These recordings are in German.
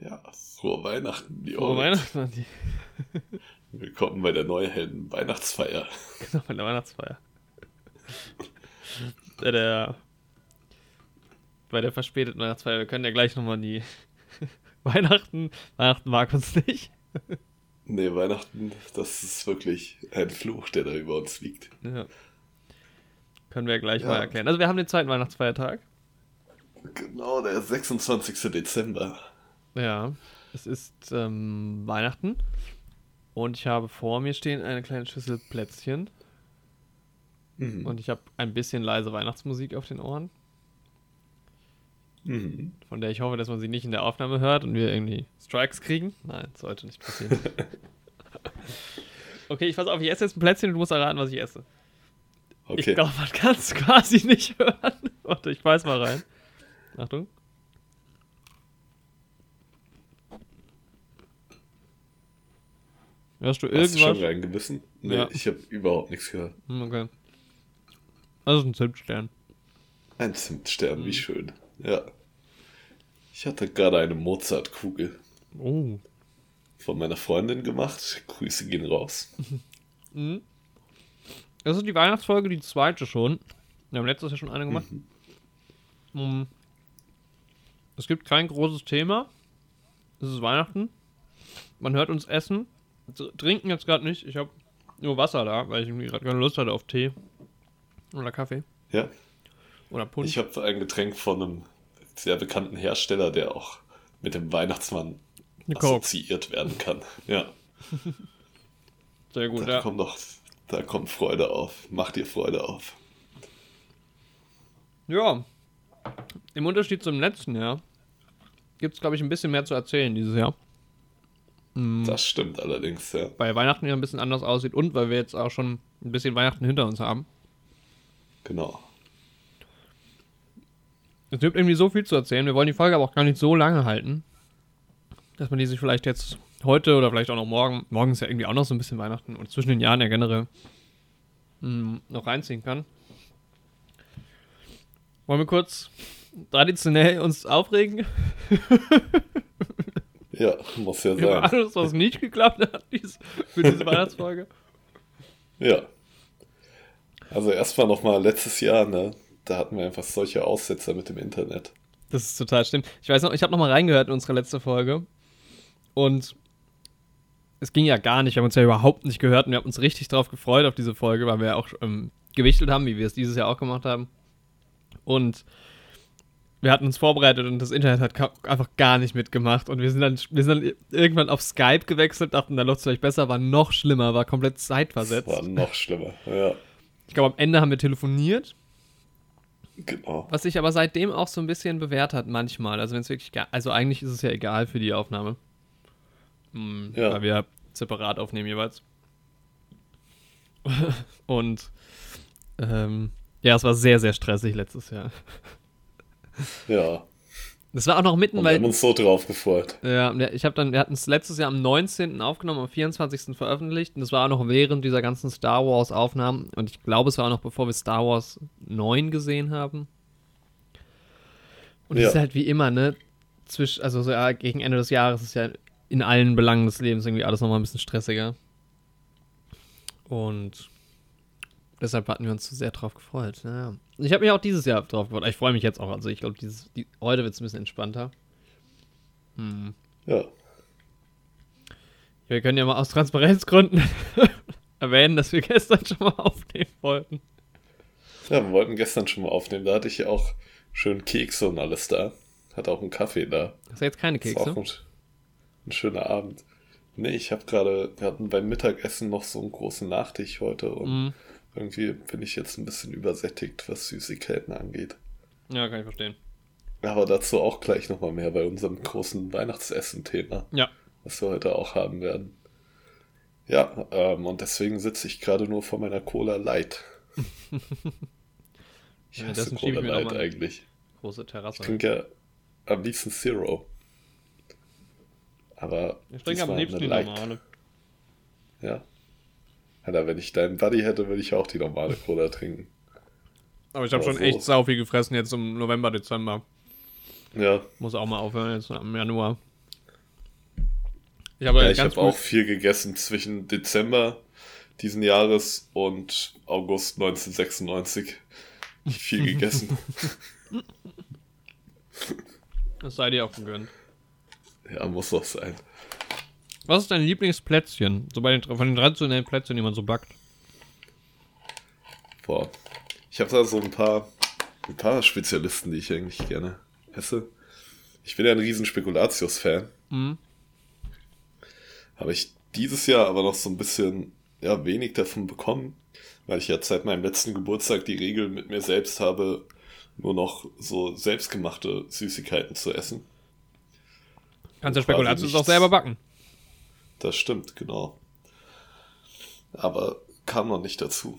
Ja, frohe Weihnachten, die Frohe Weihnachten an die. Willkommen bei der Neuhelden Weihnachtsfeier. Genau, bei der Weihnachtsfeier. bei der, bei der verspäteten Weihnachtsfeier. Wir können ja gleich nochmal die Weihnachten. Weihnachten mag uns nicht. Nee, Weihnachten, das ist wirklich ein Fluch, der da über uns liegt. Ja. Können wir gleich ja. mal erklären. Also wir haben den zweiten Weihnachtsfeiertag. Genau, der 26. Dezember. Ja, es ist ähm, Weihnachten und ich habe vor mir stehen eine kleine Schüssel Plätzchen. Mhm. Und ich habe ein bisschen leise Weihnachtsmusik auf den Ohren. Mhm. Von der ich hoffe, dass man sie nicht in der Aufnahme hört und wir irgendwie Strikes kriegen. Nein, sollte nicht passieren. okay, ich pass auf, ich esse jetzt ein Plätzchen und du musst erraten, was ich esse. Okay. Ich glaube, man kann es quasi nicht hören. Warte, ich weiß mal rein. Achtung. Hörst du irgendwas? Hast du schon reingebissen? Nee, ja. ich habe überhaupt nichts gehört. Okay. Ist ein Zimtstern. Ein Zimtstern, mhm. wie schön. Ja. Ich hatte gerade eine Mozartkugel. Oh. Von meiner Freundin gemacht. Grüße gehen raus. Mhm. Das ist die Weihnachtsfolge, die zweite schon. Wir haben letztes Jahr schon eine gemacht. Mhm. Um, es gibt kein großes Thema. Es ist Weihnachten. Man hört uns essen. Trinken jetzt gerade nicht. Ich habe nur Wasser da, weil ich gerade keine Lust hatte auf Tee. Oder Kaffee. Ja. Oder Punsch. Ich habe ein Getränk von einem sehr bekannten Hersteller, der auch mit dem Weihnachtsmann assoziiert werden kann. Ja. Sehr gut, da ja. Kommt doch, da kommt Freude auf. Mach dir Freude auf. Ja. Im Unterschied zum letzten Jahr gibt es, glaube ich, ein bisschen mehr zu erzählen dieses Jahr. Mhm. Das stimmt allerdings, ja. Weil Weihnachten ja ein bisschen anders aussieht und weil wir jetzt auch schon ein bisschen Weihnachten hinter uns haben. Genau. Es gibt irgendwie so viel zu erzählen. Wir wollen die Folge aber auch gar nicht so lange halten, dass man die sich vielleicht jetzt heute oder vielleicht auch noch morgen, morgen ist ja irgendwie auch noch so ein bisschen Weihnachten und zwischen den Jahren ja generell mh, hm, noch reinziehen kann. Wollen wir kurz traditionell uns aufregen? Ja, muss ja sein. Alles, was nicht geklappt hat für diese Weihnachtsfolge. Ja. Also erstmal nochmal letztes Jahr, ne? Da hatten wir einfach solche Aussetzer mit dem Internet. Das ist total stimmt. Ich weiß noch, ich habe nochmal reingehört in unsere letzte Folge. Und es ging ja gar nicht. Wir haben uns ja überhaupt nicht gehört und wir haben uns richtig drauf gefreut auf diese Folge, weil wir ja auch ähm, gewichtelt haben, wie wir es dieses Jahr auch gemacht haben. Und wir hatten uns vorbereitet und das Internet hat einfach gar nicht mitgemacht. Und wir sind dann, wir sind dann irgendwann auf Skype gewechselt, dachten, da läuft es vielleicht besser, war noch schlimmer, war komplett zeitversetzt. War noch schlimmer, ja. Ich glaube, am Ende haben wir telefoniert. Genau. Was sich aber seitdem auch so ein bisschen bewährt hat, manchmal. Also, wenn es wirklich, also eigentlich ist es ja egal für die Aufnahme. Hm, ja. Weil wir separat aufnehmen jeweils. und, ähm, ja, es war sehr, sehr stressig letztes Jahr. Ja. Das war auch noch mitten, Und weil. Wir haben uns so drauf gefreut. Ja, ich habe dann, wir hatten es letztes Jahr am 19. aufgenommen, am 24. veröffentlicht. Und das war auch noch während dieser ganzen Star Wars-Aufnahmen. Und ich glaube, es war auch noch bevor wir Star Wars 9 gesehen haben. Und es ja. ist halt wie immer, ne? Zwisch, also so, ja, gegen Ende des Jahres ist ja in allen Belangen des Lebens irgendwie alles nochmal ein bisschen stressiger. Und deshalb hatten wir uns so sehr drauf gefreut. Naja. Ich habe mich auch dieses Jahr drauf gefreut. Ich freue mich jetzt auch. Also ich glaube, die, heute wird es ein bisschen entspannter. Hm. Ja. Wir können ja mal aus Transparenzgründen erwähnen, dass wir gestern schon mal aufnehmen wollten. Ja, wir wollten gestern schon mal aufnehmen. Da hatte ich ja auch schön Kekse und alles da. Hatte auch einen Kaffee da. Hast du jetzt keine Kekse? Das war auch ein, ein schöner Abend. Nee, ich habe gerade, wir hatten beim Mittagessen noch so einen großen Nachtisch heute und mm. Irgendwie bin ich jetzt ein bisschen übersättigt, was Süßigkeiten angeht. Ja, kann ich verstehen. Aber dazu auch gleich nochmal mehr bei unserem großen Weihnachtsessen-Thema. Ja. Was wir heute auch haben werden. Ja, ähm, und deswegen sitze ich gerade nur vor meiner Cola Light. ich ja, hasse Cola ich Light eigentlich. Große Terrasse. Ich trinke ja am liebsten Zero. Aber ich trinke am liebsten die normale. Ja. Alter, wenn ich deinen Buddy hätte, würde ich auch die normale Cola trinken. Aber ich habe schon so. echt sau viel gefressen jetzt im November, Dezember. Ja. Muss auch mal aufhören jetzt im Januar. Ich habe ja, ich hab auch viel gegessen zwischen Dezember diesen Jahres und August 1996. Viel gegessen. das sei dir auch gegönnt. Ja, muss doch sein. Was ist dein Lieblingsplätzchen? So bei den, von den traditionellen Plätzchen, die man so backt. Boah. Ich habe da so ein paar, ein paar Spezialisten, die ich eigentlich gerne esse. Ich bin ja ein riesen Spekulatius-Fan. Mhm. Habe ich dieses Jahr aber noch so ein bisschen ja, wenig davon bekommen, weil ich ja seit meinem letzten Geburtstag die Regel mit mir selbst habe, nur noch so selbstgemachte Süßigkeiten zu essen. Kannst ja Spekulatius auch selber backen. Das stimmt, genau. Aber kam noch nicht dazu.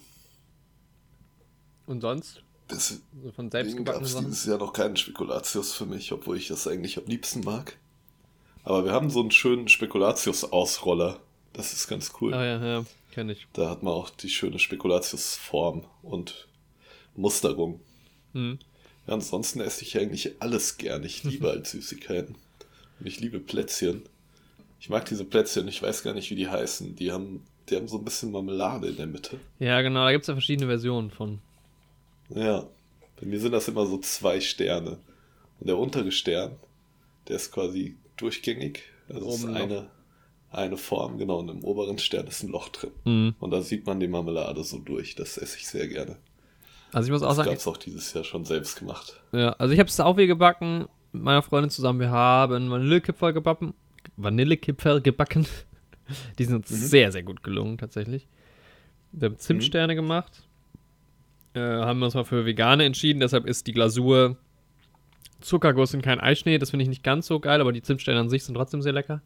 Und sonst? Das, also von selbst gab es dieses Jahr noch keinen Spekulatius für mich, obwohl ich das eigentlich am liebsten mag. Aber wir haben so einen schönen Spekulatius-Ausroller. Das ist ganz cool. Ah ja, ja, kenne ich. Da hat man auch die schöne Spekulatius-Form und Musterung. Hm. Ja, ansonsten esse ich eigentlich alles gern. Ich liebe halt Süßigkeiten. Und ich liebe Plätzchen. Ich mag diese Plätzchen, ich weiß gar nicht, wie die heißen. Die haben, die haben so ein bisschen Marmelade in der Mitte. Ja, genau, da gibt es ja verschiedene Versionen von. Ja, bei mir sind das immer so zwei Sterne. Und der untere Stern, der ist quasi durchgängig. Also ist eine, eine Form, genau. Und im oberen Stern ist ein Loch drin. Mhm. Und da sieht man die Marmelade so durch. Das esse ich sehr gerne. Also ich muss auch sagen. Das gab es auch dieses Jahr schon selbst gemacht. Ja, also ich habe es auch wie gebacken mit meiner Freundin zusammen. Wir haben Vanillekipferl gebacken. Vanillekipferl gebacken. Die sind uns mhm. sehr, sehr gut gelungen, tatsächlich. Wir haben Zimtsterne mhm. gemacht. Äh, haben wir uns mal für Vegane entschieden, deshalb ist die Glasur Zuckerguss und kein Eischnee. Das finde ich nicht ganz so geil, aber die Zimtsterne an sich sind trotzdem sehr lecker.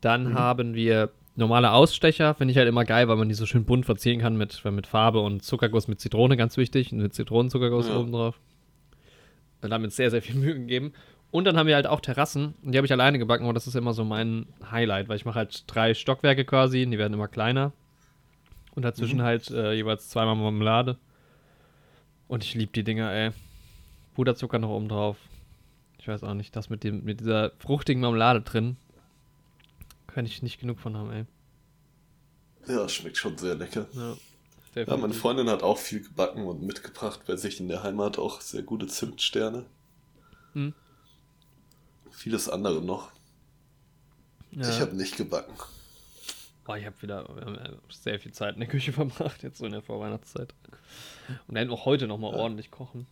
Dann mhm. haben wir normale Ausstecher, finde ich halt immer geil, weil man die so schön bunt verzieren kann mit, mit Farbe und Zuckerguss mit Zitrone, ganz wichtig. Und mit Zitronenzuckerguss ja. oben drauf. Und damit sehr, sehr viel Mühe gegeben. Und dann haben wir halt auch Terrassen. Und die habe ich alleine gebacken, aber das ist immer so mein Highlight, weil ich mache halt drei Stockwerke quasi und die werden immer kleiner. Und dazwischen mhm. halt äh, jeweils zweimal Marmelade. Und ich liebe die Dinger, ey. Puderzucker noch oben drauf. Ich weiß auch nicht, das mit, dem, mit dieser fruchtigen Marmelade drin. Kann ich nicht genug von haben, ey. Ja, schmeckt schon sehr lecker. Ja, ja, meine Freundin hat auch viel gebacken und mitgebracht bei sich in der Heimat auch sehr gute Zimtsterne. Hm vieles andere noch. Ja. Ich habe nicht gebacken. Oh, ich habe wieder sehr viel Zeit in der Küche verbracht, jetzt so in der Vorweihnachtszeit. Und dann auch heute nochmal ja. ordentlich kochen.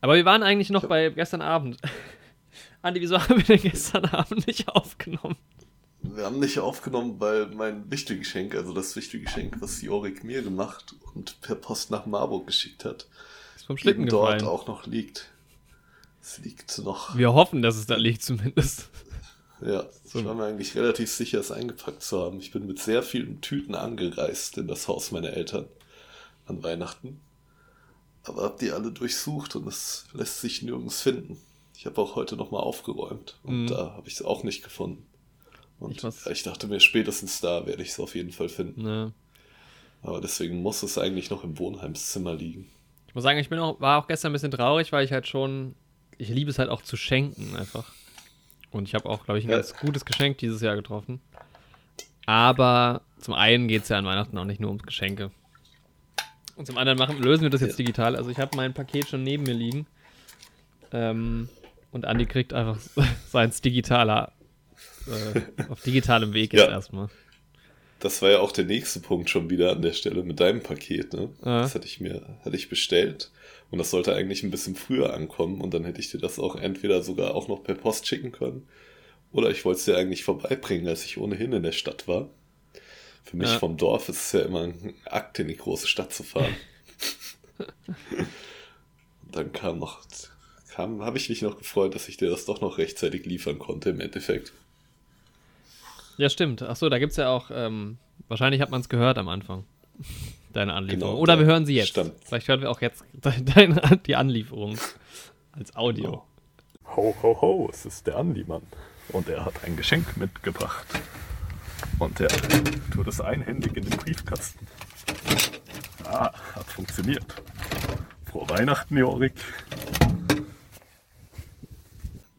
Aber wir waren eigentlich noch bei gestern Abend. Andi, wieso haben wir denn gestern Abend nicht aufgenommen? Wir haben nicht aufgenommen, weil mein Wichtelgeschenk, also das Wichtelgeschenk, was Jorik mir gemacht und per Post nach Marburg geschickt hat, ist vom Schlitten dort auch noch liegt. Es liegt noch. Wir hoffen, dass es da liegt zumindest. Ja, so. ich war mir eigentlich relativ sicher, es eingepackt zu haben. Ich bin mit sehr vielen Tüten angereist in das Haus meiner Eltern an Weihnachten. Aber hab die alle durchsucht und es lässt sich nirgends finden. Ich habe auch heute nochmal aufgeräumt und mhm. da habe ich es auch nicht gefunden. Und ich, ich, dachte mir, spätestens da werde ich es auf jeden Fall finden. Ja. Aber deswegen muss es eigentlich noch im Wohnheimszimmer liegen. Ich muss sagen, ich bin auch, war auch gestern ein bisschen traurig, weil ich halt schon ich liebe es halt auch zu schenken einfach. Und ich habe auch, glaube ich, ein ja. ganz gutes Geschenk dieses Jahr getroffen. Aber zum einen geht es ja an Weihnachten auch nicht nur ums Geschenke. Und zum anderen machen, lösen wir das jetzt ja. digital. Also ich habe mein Paket schon neben mir liegen. Ähm, und Andi kriegt einfach seins digitaler, äh, auf digitalem Weg jetzt ja. erstmal. Das war ja auch der nächste Punkt schon wieder an der Stelle mit deinem Paket, ne? Ah. Das hatte ich mir, hatte ich bestellt. Und das sollte eigentlich ein bisschen früher ankommen und dann hätte ich dir das auch entweder sogar auch noch per Post schicken können. Oder ich wollte es dir eigentlich vorbeibringen, als ich ohnehin in der Stadt war. Für mich ja. vom Dorf ist es ja immer ein Akt, in die große Stadt zu fahren. und dann kam noch, kam, habe ich mich noch gefreut, dass ich dir das doch noch rechtzeitig liefern konnte im Endeffekt. Ja, stimmt. Achso, da gibt es ja auch, ähm, wahrscheinlich hat man es gehört am Anfang deine Anlieferung. Genau, Oder wir hören sie jetzt. Stand. Vielleicht hören wir auch jetzt deine, die Anlieferung als Audio. Ho, ho, ho, es ist der Andi-Mann. Und er hat ein Geschenk mitgebracht. Und er tut es einhändig in den Briefkasten. Ah, hat funktioniert. Frohe Weihnachten, Jorik.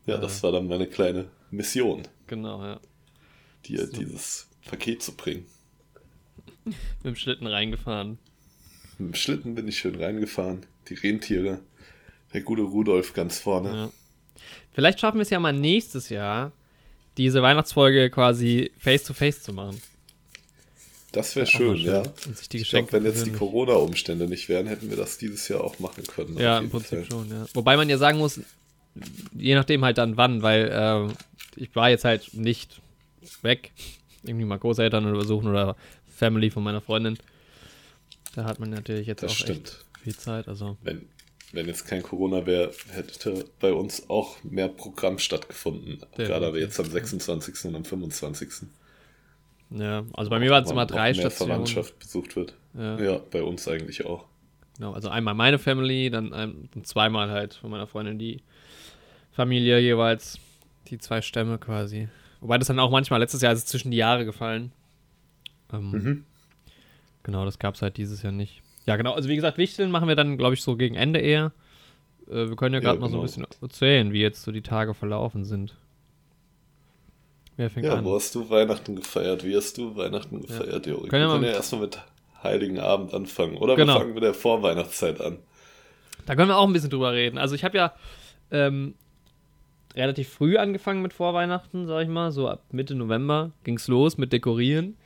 Ja, das war dann meine kleine Mission. Genau, ja. Dir so. dieses Paket zu bringen. Mit dem Schlitten reingefahren. Mit dem Schlitten bin ich schön reingefahren. Die Rentiere. Der gute Rudolf ganz vorne. Ja. Vielleicht schaffen wir es ja mal nächstes Jahr, diese Weihnachtsfolge quasi face to face zu machen. Das wäre schön, schön, ja. ich glaube, wenn jetzt die Corona-Umstände nicht wären, hätten wir das dieses Jahr auch machen können. Ja, im Prinzip Fall. schon, ja. Wobei man ja sagen muss, je nachdem halt dann wann, weil äh, ich war jetzt halt nicht weg. Irgendwie mal Großeltern oder besuchen oder Family von meiner Freundin. Da hat man natürlich jetzt das auch stimmt. viel Zeit. Also. Wenn, wenn jetzt kein Corona wäre, hätte bei uns auch mehr Programm stattgefunden. Gerade jetzt am 26. und am 25. Ja, also bei mir waren es immer drei mehr Stationen. Verwandtschaft besucht wird. Ja. ja. bei uns eigentlich auch. Genau, also einmal meine Family, dann ein, zweimal halt von meiner Freundin die Familie jeweils. Die zwei Stämme quasi. Wobei das dann auch manchmal, letztes Jahr ist es zwischen die Jahre gefallen. Ähm, mhm. Genau, das gab es halt dieses Jahr nicht. Ja, genau, also wie gesagt, Wichteln machen wir dann, glaube ich, so gegen Ende eher. Äh, wir können ja gerade ja, genau. mal so ein genau. bisschen erzählen, wie jetzt so die Tage verlaufen sind. Wer fängt ja, an? wo hast du Weihnachten gefeiert? Wie hast du Weihnachten gefeiert, ja. Jori? Können wir können ja erstmal mit Heiligen Abend anfangen. Oder genau. wir fangen mit der Vorweihnachtszeit an. Da können wir auch ein bisschen drüber reden. Also ich habe ja ähm, relativ früh angefangen mit Vorweihnachten, sag ich mal. So ab Mitte November ging es los mit Dekorieren.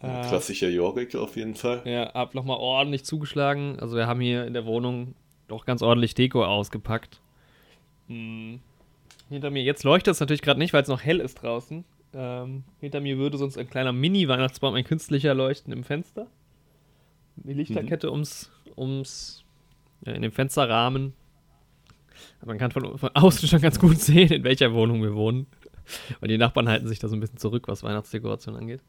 Äh, Klassischer Jorik auf jeden Fall. Ja, hab nochmal ordentlich zugeschlagen. Also wir haben hier in der Wohnung doch ganz ordentlich Deko ausgepackt. Hm hinter mir. Jetzt leuchtet es natürlich gerade nicht, weil es noch hell ist draußen. Ähm, hinter mir würde sonst ein kleiner Mini-Weihnachtsbaum, ein künstlicher leuchten im Fenster. Die Lichterkette mhm. ums, ums ja, in dem Fensterrahmen. Man kann von, von außen schon ganz gut sehen, in welcher Wohnung wir wohnen. Weil die Nachbarn halten sich da so ein bisschen zurück, was Weihnachtsdekoration angeht.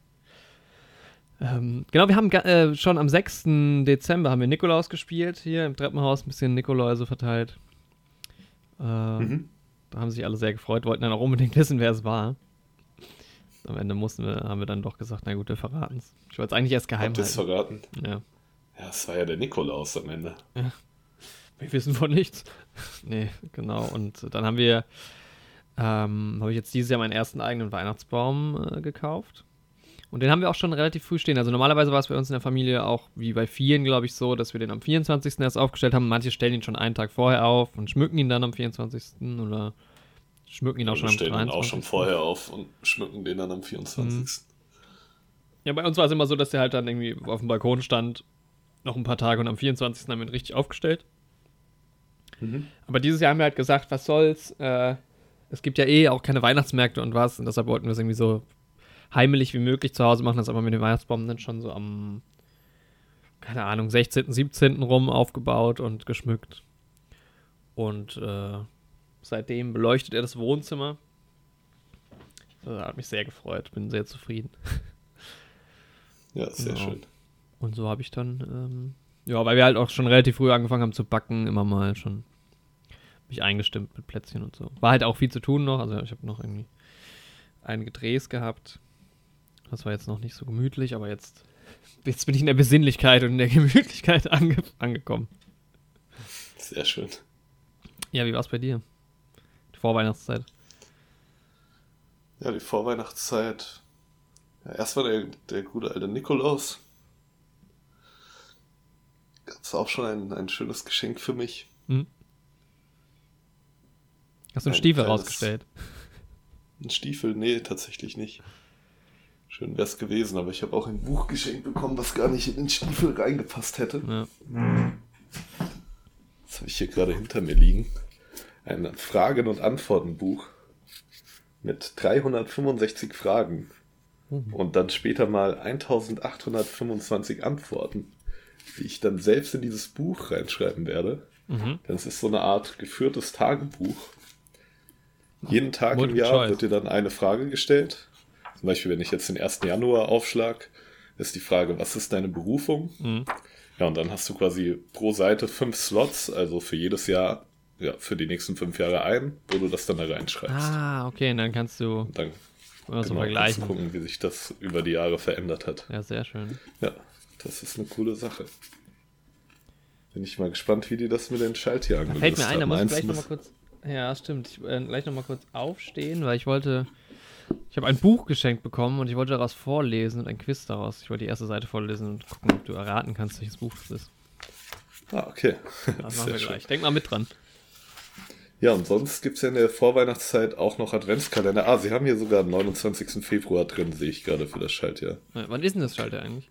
Ähm, genau, wir haben äh, schon am 6. Dezember haben wir Nikolaus gespielt, hier im Treppenhaus, ein bisschen Nikoläuse verteilt. Äh, mhm. Da haben sich alle sehr gefreut, wollten dann auch unbedingt wissen, wer es war. Am Ende mussten wir, haben wir dann doch gesagt, na gut, wir verraten es. Ich wollte es eigentlich erst geheim Habt halten. verraten? Ja. Ja, es war ja der Nikolaus am Ende. Ja. Wir wissen von nichts. nee, genau. Und dann haben wir, ähm, habe ich jetzt dieses Jahr meinen ersten eigenen Weihnachtsbaum äh, gekauft. Und den haben wir auch schon relativ früh stehen. Also normalerweise war es bei uns in der Familie auch wie bei vielen, glaube ich, so, dass wir den am 24. erst aufgestellt haben. Manche stellen ihn schon einen Tag vorher auf und schmücken ihn dann am 24. oder schmücken ihn auch schon am 23. stellen ihn auch schon vorher auf und schmücken den dann am 24. Mhm. Ja, bei uns war es immer so, dass der halt dann irgendwie auf dem Balkon stand, noch ein paar Tage und am 24. haben wir ihn richtig aufgestellt. Mhm. Aber dieses Jahr haben wir halt gesagt, was soll's, äh, es gibt ja eh auch keine Weihnachtsmärkte und was und deshalb wollten wir es irgendwie so heimelig wie möglich zu Hause machen, das aber mit dem Weihnachtsbaum dann schon so am, keine Ahnung, 16., 17. rum aufgebaut und geschmückt. Und äh, seitdem beleuchtet er das Wohnzimmer. Das hat mich sehr gefreut, bin sehr zufrieden. Ja, sehr genau. schön. Und so habe ich dann, ähm, ja, weil wir halt auch schon relativ früh angefangen haben zu backen, immer mal schon mich eingestimmt mit Plätzchen und so. War halt auch viel zu tun noch, also ich habe noch irgendwie einige Drehs gehabt. Das war jetzt noch nicht so gemütlich, aber jetzt, jetzt bin ich in der Besinnlichkeit und in der Gemütlichkeit ange angekommen. Sehr schön. Ja, wie war es bei dir? Die Vorweihnachtszeit. Ja, die Vorweihnachtszeit. Ja, erstmal der, der gute alte Nikolaus. Gab es auch schon ein, ein schönes Geschenk für mich. Hm. Hast du einen ein Stiefel rausgestellt? Ein Stiefel? Nee, tatsächlich nicht. Schön wäre es gewesen, aber ich habe auch ein Buch geschenkt bekommen, was gar nicht in den Stiefel reingepasst hätte. Ja. Das habe ich hier gerade hinter mir liegen. Ein Fragen- und Antworten-Buch mit 365 Fragen mhm. und dann später mal 1825 Antworten, die ich dann selbst in dieses Buch reinschreiben werde. Mhm. Das ist so eine Art geführtes Tagebuch. Jeden Tag Multiple im Jahr Choice. wird dir dann eine Frage gestellt zum Beispiel, wenn ich jetzt den 1. Januar aufschlag, ist die Frage, was ist deine Berufung? Mhm. Ja, und dann hast du quasi pro Seite fünf Slots, also für jedes Jahr, ja, für die nächsten fünf Jahre ein, wo du das dann da reinschreibst. Ah, okay, und dann kannst du und dann genau, vergleichen. Gucken, wie sich das über die Jahre verändert hat. Ja, sehr schön. Ja, das ist eine coole Sache. Bin ich mal gespannt, wie die das mit den Schaltjahren gelöst Fällt mir ein, da muss ich gleich nochmal kurz, ja, stimmt, ich äh, gleich nochmal kurz aufstehen, weil ich wollte Ich habe ein Buch geschenkt bekommen und ich wollte daraus vorlesen und ein Quiz daraus. Ich wollte die erste Seite vorlesen und gucken, ob du erraten kannst, welches Buch das ist. Ah, okay. Das machen wir gleich. Denk mal mit dran. Ja, und sonst gibt es ja in der Vorweihnachtszeit auch noch Adventskalender. Ah, sie haben hier sogar den 29. Februar drin, sehe ich gerade für das Schaltjahr. Ja, wann ist denn das Schaltjahr eigentlich?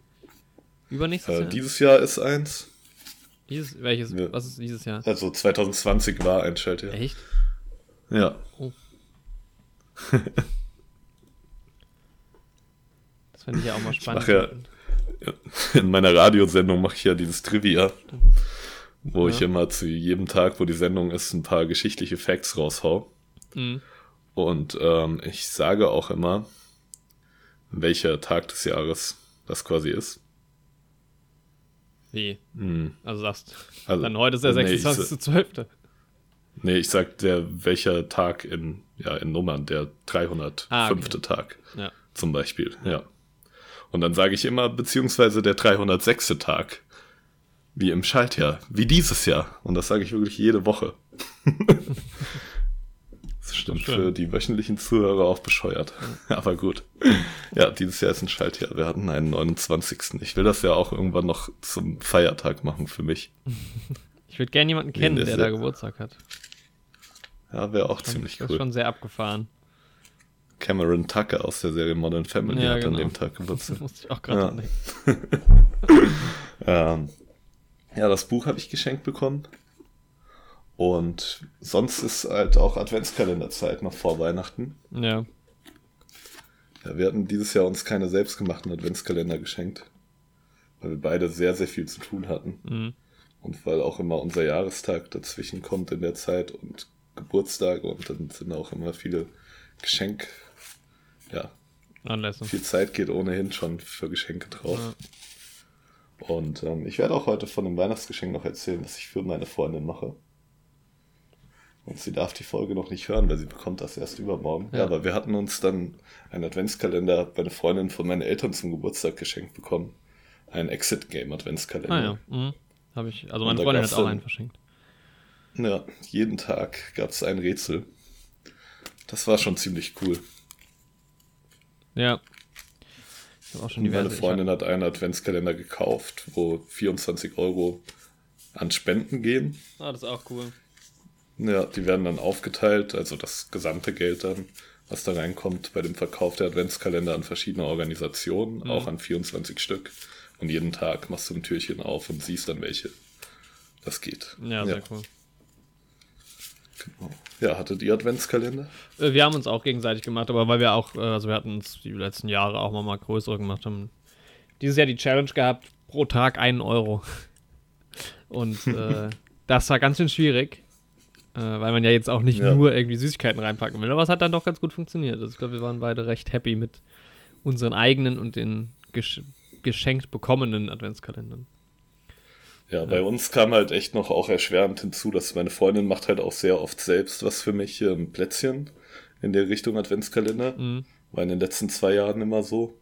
Übernächstes Äh, Jahr? dieses Jahr ist eins. Dieses, welches? Ja. Was ist dieses Jahr? Also 2020 war ein Schaltjahr. Echt? Ja. Das finde ich ja auch mal spannend. ja- In meiner Radiosendung mache ich ja dieses Trivia, wo ich Ja. immer zu jedem Tag, wo die Sendung ist, ein paar geschichtliche Facts raushau. Mhm. Und ähm, ich sage auch immer, welcher Tag des Jahres das quasi ist. Wie? Hm. Also sagst Also, dann heute ist der nee, ich 26.12. Nee, ich sag der, welcher Tag in, ja, in Nummern, der 305. Ah, okay. Tag Ja. zum Beispiel, ja. Und dann sage ich immer, beziehungsweise der 306. Tag, wie im Schaltjahr, wie dieses Jahr. Und das sage ich wirklich jede Woche. stimmt schön. für die wöchentlichen Zuhörer auch bescheuert. Aber gut. Ja, dieses Jahr ist ein Schaltjahr. Wir hatten einen 29. Ich will das ja auch irgendwann noch zum Feiertag machen für mich. Ich würde gerne jemanden kennen, der ist da ja- Geburtstag hat. Ja, wäre auch ziemlich das ist cool. schon sehr abgefahren. Cameron Tucker aus der Serie Modern Family Ja, hat an genau. dem Tag Geburtstag. Musste ich auch gerade Ja. denken. Ähm, ja, das Buch habe ich geschenkt bekommen. Und sonst ist halt auch Adventskalenderzeit noch vor Weihnachten. Ja. Ja, wir hatten dieses Jahr uns keine selbstgemachten Adventskalender geschenkt, weil wir beide sehr, sehr viel zu tun hatten. Mhm. Und weil auch immer unser Jahrestag dazwischen kommt in der Zeit und Geburtstage und dann sind auch immer viele Geschenk, ja, Anlässe. viel Zeit geht ohnehin schon für Geschenke drauf. Ja. Und ähm, ich werde auch heute von dem Weihnachtsgeschenk noch erzählen, was ich für meine Freundin mache. Und sie darf die Folge noch nicht hören, weil sie bekommt das erst übermorgen. Ja, Ja. aber wir hatten uns dann einen Adventskalender, hat meine Freundin von meinen Eltern zum Geburtstag geschenkt bekommen. Ein Exit-Game-Adventskalender. Ah ja. Mhm. Habe ich. Also meine Freundin hat auch einen verschenkt. Ja, jeden Tag gab es ein Rätsel. Das war schon ziemlich cool. Ja. Ich habe auch schon Und meine. Freundin hat einen Adventskalender gekauft, wo 24 Euro an Spenden gehen. Ah, das ist auch cool. Ja, die werden dann aufgeteilt, also das gesamte Geld dann, was da reinkommt bei dem Verkauf der Adventskalender an verschiedene Organisationen, Mhm. auch an 24 Stück. Und jeden Tag machst du ein Türchen auf und siehst dann, welche das geht. Ja, sehr cool. genau. Ja, hattet ihr Adventskalender? Äh, Wir haben uns auch gegenseitig gemacht, aber weil wir auch, äh, also wir hatten uns die letzten Jahre auch mal, mal größere gemacht haben. Dieses Jahr die Challenge gehabt, pro Tag einen Euro. Und äh, das war ganz schön schwierig, äh, weil man ja jetzt auch nicht Ja. nur irgendwie Süßigkeiten reinpacken will. Aber es hat dann doch ganz gut funktioniert. Also ich glaube, wir waren beide recht happy mit unseren eigenen und den gesch geschenkt bekommenen Adventskalendern. Ja, bei uns kam halt echt noch auch erschwerend hinzu, dass meine Freundin macht halt auch sehr oft selbst was für mich, ähm, Plätzchen in der Richtung Adventskalender. Mhm. War in den letzten zwei Jahren immer so.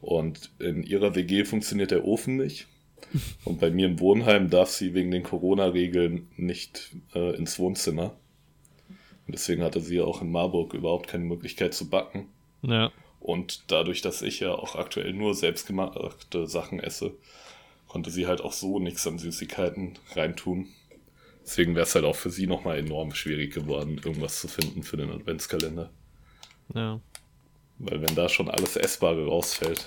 Und in ihrer WG funktioniert der Ofen nicht. Und bei mir im Wohnheim darf sie wegen den Corona-Regeln nicht äh, ins Wohnzimmer. Und deswegen hatte sie auch in Marburg überhaupt keine Möglichkeit zu backen. Ja. Und dadurch, dass ich ja auch aktuell nur selbstgemachte Sachen esse, konnte sie halt auch so nichts an Süßigkeiten reintun. Deswegen wäre es halt auch für sie nochmal enorm schwierig geworden, irgendwas zu finden für den Adventskalender. Ja. Weil wenn da schon alles Essbare rausfällt.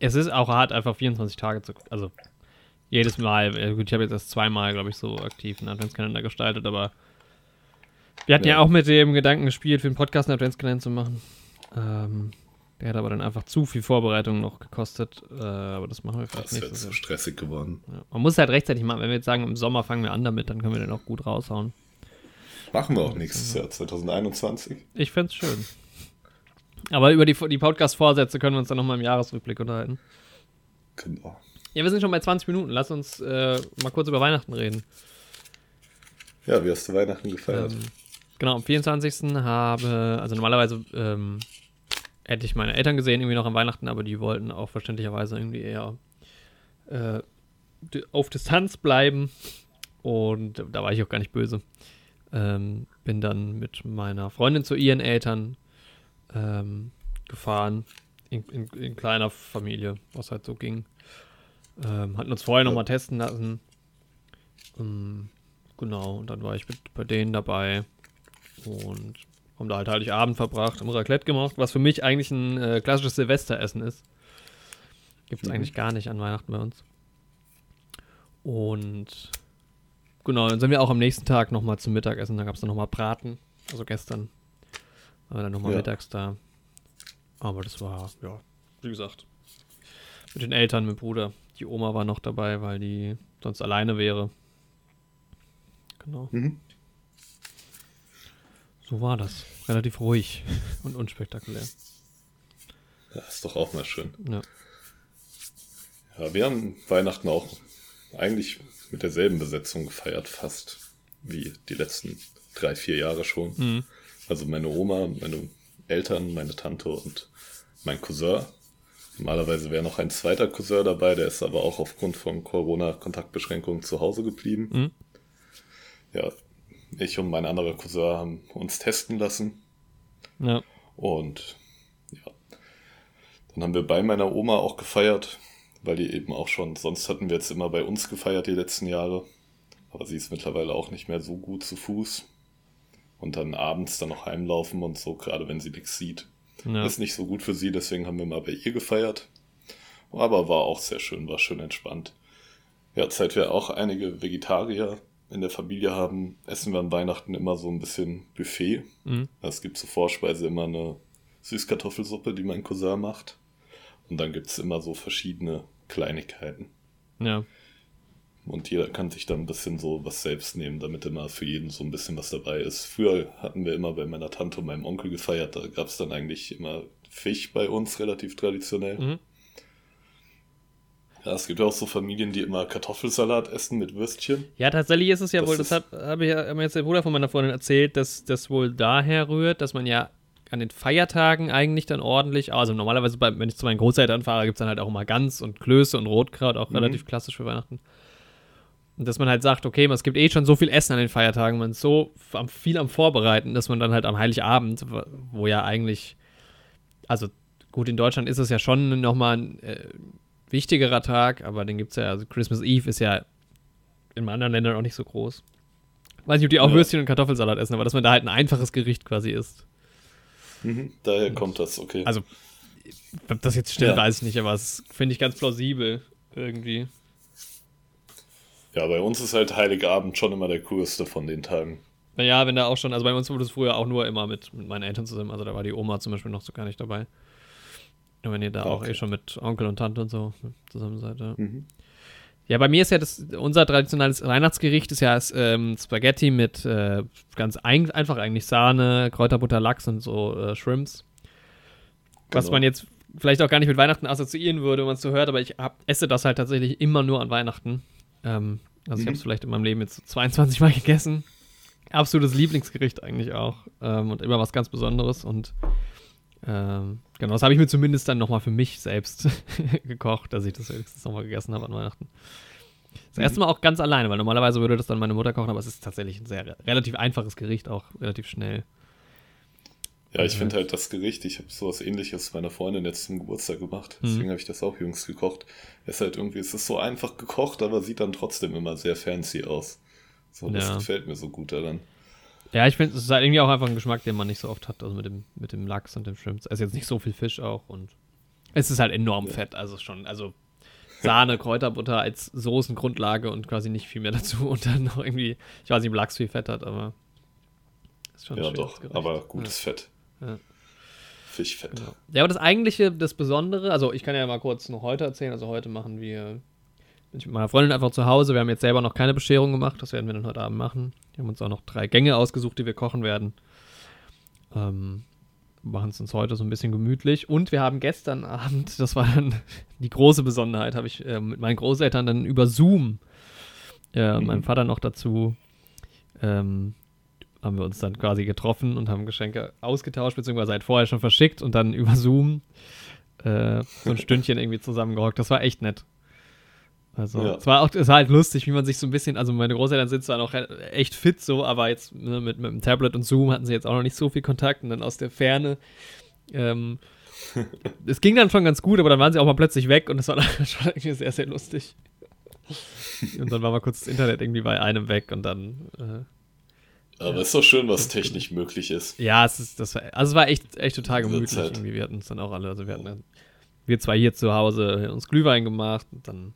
Es ist auch hart, einfach 24 Tage zu. Also jedes Mal. äh, Gut, ich habe jetzt erst zweimal, glaube ich, so aktiv einen Adventskalender gestaltet, aber wir hatten ja. Ja. auch mit dem Gedanken gespielt, für den Podcast einen Adventskalender zu machen. Ähm, der hat aber dann einfach zu viel Vorbereitung noch gekostet. Äh, aber das machen wir vielleicht Das wäre nächstes zu stressig geworden. Ja. Man muss es halt rechtzeitig machen. Wenn wir jetzt sagen, im Sommer fangen wir an damit, dann können wir den auch gut raushauen. Machen wir auch nächstes Jahr, 2021. Ich fände es schön. Aber über die, die Podcast-Vorsätze können wir uns dann nochmal im Jahresrückblick unterhalten. Genau. Ja, wir sind schon bei 20 Minuten. Lass uns äh, mal kurz über Weihnachten reden. Ja, wie hast du Weihnachten gefeiert? Ähm, genau, am 24. habe, also normalerweise ähm, hätte ich meine Eltern gesehen, irgendwie noch an Weihnachten, aber die wollten auch verständlicherweise irgendwie eher äh, auf Distanz bleiben. Und da war ich auch gar nicht böse. Ähm, bin dann mit meiner Freundin zu ihren Eltern ähm, gefahren. In, in, in, kleiner Familie, was halt so ging. Ähm, hatten uns vorher nochmal testen lassen. Ähm, genau, und dann war ich mit, bei denen dabei und haben da halt Heiligabend verbracht, haben Raclette gemacht, was für mich eigentlich ein äh, klassisches Silvesteressen ist. Gibt es mhm. eigentlich gar nicht an Weihnachten bei uns. Und genau, dann sind wir auch am nächsten Tag nochmal zum Mittagessen. Da gab es dann nochmal Braten. Also gestern wir dann nochmal ja. mittags da. Aber das war, ja, wie gesagt, mit den Eltern, mit dem Bruder. Die Oma war noch dabei, weil die sonst alleine wäre. Genau. Mhm. So war das. Relativ ruhig und unspektakulär. Ja, ist doch auch mal schön. Ja. Ja, wir haben Weihnachten auch eigentlich mit derselben Besetzung gefeiert, fast wie die letzten drei, vier Jahre schon. Mhm. Also meine Oma, meine Eltern, meine Tante und mein Cousin. Normalerweise wäre noch ein zweiter Cousin dabei, der ist aber auch aufgrund von Corona-Kontaktbeschränkungen zu Hause geblieben. Mhm. Ja, ich und mein anderer Cousin haben uns testen lassen. Ja. Und ja, dann haben wir bei meiner Oma auch gefeiert weil die eben auch schon, sonst hatten wir jetzt immer bei uns gefeiert die letzten Jahre, aber sie ist mittlerweile auch nicht mehr so gut zu Fuß. Und dann abends dann noch heimlaufen und so, gerade wenn sie nichts sieht. Ja. Ist nicht so gut für sie, deswegen haben wir mal bei ihr gefeiert. Aber war auch sehr schön, war schön entspannt. Ja, seit wir auch einige Vegetarier in der Familie haben, essen wir an Weihnachten immer so ein bisschen Buffet. Mhm. Es gibt zur Vorspeise immer eine Süßkartoffelsuppe, die mein Cousin macht. Und dann gibt es immer so verschiedene Kleinigkeiten. Ja. Und jeder kann sich dann ein bisschen so was selbst nehmen, damit immer für jeden so ein bisschen was dabei ist. Früher hatten wir immer bei meiner Tante und meinem Onkel gefeiert, da gab es dann eigentlich immer Fisch bei uns, relativ traditionell. Mhm. Ja, es gibt ja auch so Familien, die immer Kartoffelsalat essen mit Würstchen. Ja, tatsächlich ist es ja das wohl, das habe hab ich ja jetzt der Bruder von meiner Freundin erzählt, dass das wohl daher rührt, dass man ja an den Feiertagen eigentlich dann ordentlich. Also normalerweise, bei, wenn ich zu meinen Großeltern fahre, gibt es dann halt auch immer Gans und Klöße und Rotkraut, auch mhm. relativ klassisch für Weihnachten. Und dass man halt sagt, okay, es gibt eh schon so viel Essen an den Feiertagen, man ist so viel am Vorbereiten, dass man dann halt am Heiligabend, wo ja eigentlich, also gut, in Deutschland ist es ja schon nochmal ein äh, wichtigerer Tag, aber den gibt es ja, also Christmas Eve ist ja in anderen Ländern auch nicht so groß. Weiß nicht, ob die auch ja. Würstchen und Kartoffelsalat essen, aber dass man da halt ein einfaches Gericht quasi isst. Mhm, daher kommt das, okay. Also, ob das jetzt stimmt, ja. weiß ich nicht, aber es finde ich ganz plausibel irgendwie. Ja, bei uns ist halt Heiligabend schon immer der coolste von den Tagen. Naja, wenn da auch schon, also bei uns wurde es früher auch nur immer mit, mit meinen Eltern zusammen, also da war die Oma zum Beispiel noch so gar nicht dabei. Und wenn ihr da okay. auch eh schon mit Onkel und Tante und so zusammen seid, ja. Mhm. Ja, bei mir ist ja das, unser traditionelles Weihnachtsgericht ist ja ähm, Spaghetti mit äh, ganz ein, einfach eigentlich Sahne, Kräuterbutter, Lachs und so äh, Shrimps. Was genau. man jetzt vielleicht auch gar nicht mit Weihnachten assoziieren würde, wenn man es so hört, aber ich hab, esse das halt tatsächlich immer nur an Weihnachten. Ähm, also mhm. ich habe es vielleicht in meinem Leben jetzt 22 Mal gegessen. Absolutes Lieblingsgericht eigentlich auch. Ähm, und immer was ganz Besonderes. Und ähm, genau, das habe ich mir zumindest dann nochmal für mich selbst gekocht, dass ich das wenigstens nochmal gegessen habe an Weihnachten. Das mhm. erste Mal auch ganz alleine, weil normalerweise würde das dann meine Mutter kochen, aber es ist tatsächlich ein sehr relativ einfaches Gericht, auch relativ schnell. Ja, ich finde halt das Gericht, ich habe sowas ähnliches meiner Freundin jetzt zum Geburtstag gemacht, mhm. deswegen mhm. habe ich das auch jüngst gekocht. Es ist halt irgendwie, es ist so einfach gekocht, aber sieht dann trotzdem immer sehr fancy aus. So, das ja. gefällt mir so gut daran. Ja, ich finde, es ist halt irgendwie auch einfach ein Geschmack, den man nicht so oft hat, also mit dem, mit dem Lachs und dem Shrimp. Es ist jetzt nicht so viel Fisch auch und es ist halt enorm ja. fett, also schon, also Sahne, Kräuterbutter als Soßengrundlage und quasi nicht viel mehr dazu und dann noch irgendwie, ich weiß nicht, ob Lachs viel Fett hat, aber ist schon Ja, doch, aber gutes ja. Fett. Ja. Fischfett. Genau. Ja, aber das eigentliche, das Besondere, also ich kann ja mal kurz noch heute erzählen, also heute machen wir bin ich mit meiner Freundin einfach zu Hause. Wir haben jetzt selber noch keine Bescherung gemacht. Das werden wir dann heute Abend machen. Wir haben uns auch noch drei Gänge ausgesucht, die wir kochen werden. Ähm, machen es uns heute so ein bisschen gemütlich. Und wir haben gestern Abend, das war dann die große Besonderheit, habe ich äh, mit meinen Großeltern dann über Zoom, äh, mhm. meinem Vater noch dazu, ähm, haben wir uns dann quasi getroffen und haben Geschenke ausgetauscht, beziehungsweise halt vorher schon verschickt und dann über Zoom äh, so ein Stündchen irgendwie zusammengehockt. Das war echt nett. Also, ja. es war auch, es war halt lustig, wie man sich so ein bisschen, also meine Großeltern sind zwar noch echt fit so, aber jetzt ne, mit, mit dem Tablet und Zoom hatten sie jetzt auch noch nicht so viel Kontakt und dann aus der Ferne Ähm, es ging dann schon ganz gut, aber dann waren sie auch mal plötzlich weg und das war dann schon irgendwie sehr, sehr lustig. Und dann war mal kurz das Internet irgendwie bei einem weg und dann. Äh, aber ja. ist doch schön, was technisch möglich ist. Ja, es ist, das war, also es war echt, echt total gemütlich. Irgendwie. Wir hatten es dann auch alle, also wir hatten wir zwei hier zu Hause uns Glühwein gemacht und dann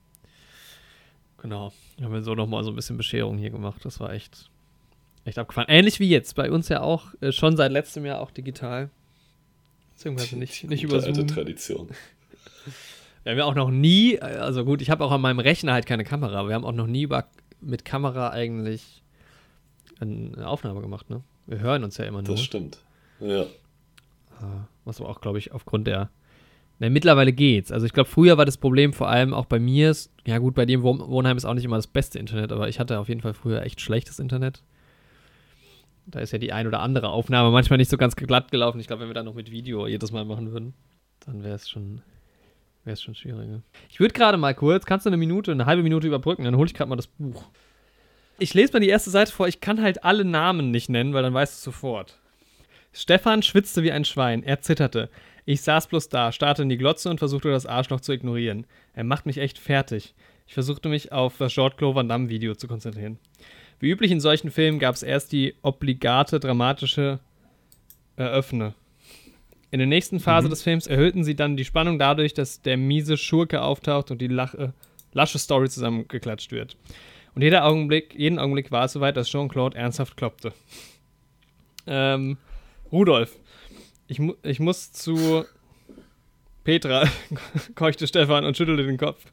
genau, haben wir so nochmal so ein bisschen Bescherung hier gemacht. Das war echt, echt abgefahren. Ähnlich wie jetzt, bei uns ja auch, äh, schon seit letztem Jahr auch digital. Beziehungsweise nicht, nicht über Zoom. alte Tradition. Wir haben ja auch noch nie, also gut, ich habe auch an meinem Rechner halt keine Kamera, aber wir haben auch noch nie über, mit Kamera eigentlich eine Aufnahme gemacht, ne? Wir hören uns ja immer nur. Das stimmt. Ja. Ah, was aber auch, glaube ich, aufgrund der. Ne, mittlerweile geht's. Also ich glaube, früher war das Problem vor allem auch bei mir. Ja, gut, bei dem Wohnheim ist auch nicht immer das beste Internet, aber ich hatte auf jeden Fall früher echt schlechtes Internet. Da ist ja die ein oder andere Aufnahme manchmal nicht so ganz glatt gelaufen. Ich glaube, wenn wir dann noch mit Video jedes Mal machen würden, dann wäre es schon Wäre es schon schwieriger. Ich würde gerade mal kurz, kannst du eine Minute, eine halbe Minute überbrücken, dann hole ich gerade mal das Buch. Ich lese mal die erste Seite vor, ich kann halt alle Namen nicht nennen, weil dann weißt du es sofort. Stefan schwitzte wie ein Schwein, er zitterte. Ich saß bloß da, starrte in die Glotze und versuchte das Arschloch zu ignorieren. Er macht mich echt fertig. Ich versuchte mich auf das Jean-Claude Van Damme Video zu konzentrieren. Wie üblich in solchen Filmen gab es erst die obligate dramatische Eröffne. In der nächsten Phase mhm. des Films erhöhten sie dann die Spannung dadurch, dass der miese Schurke auftaucht und die Lach, äh, lasche Story zusammengeklatscht wird. Und jeder Augenblick, jeden Augenblick war es soweit, dass Jean-Claude ernsthaft kloppte. Ähm, Rudolf, ich, mu ich muss zu Petra, keuchte Stefan und schüttelte den Kopf.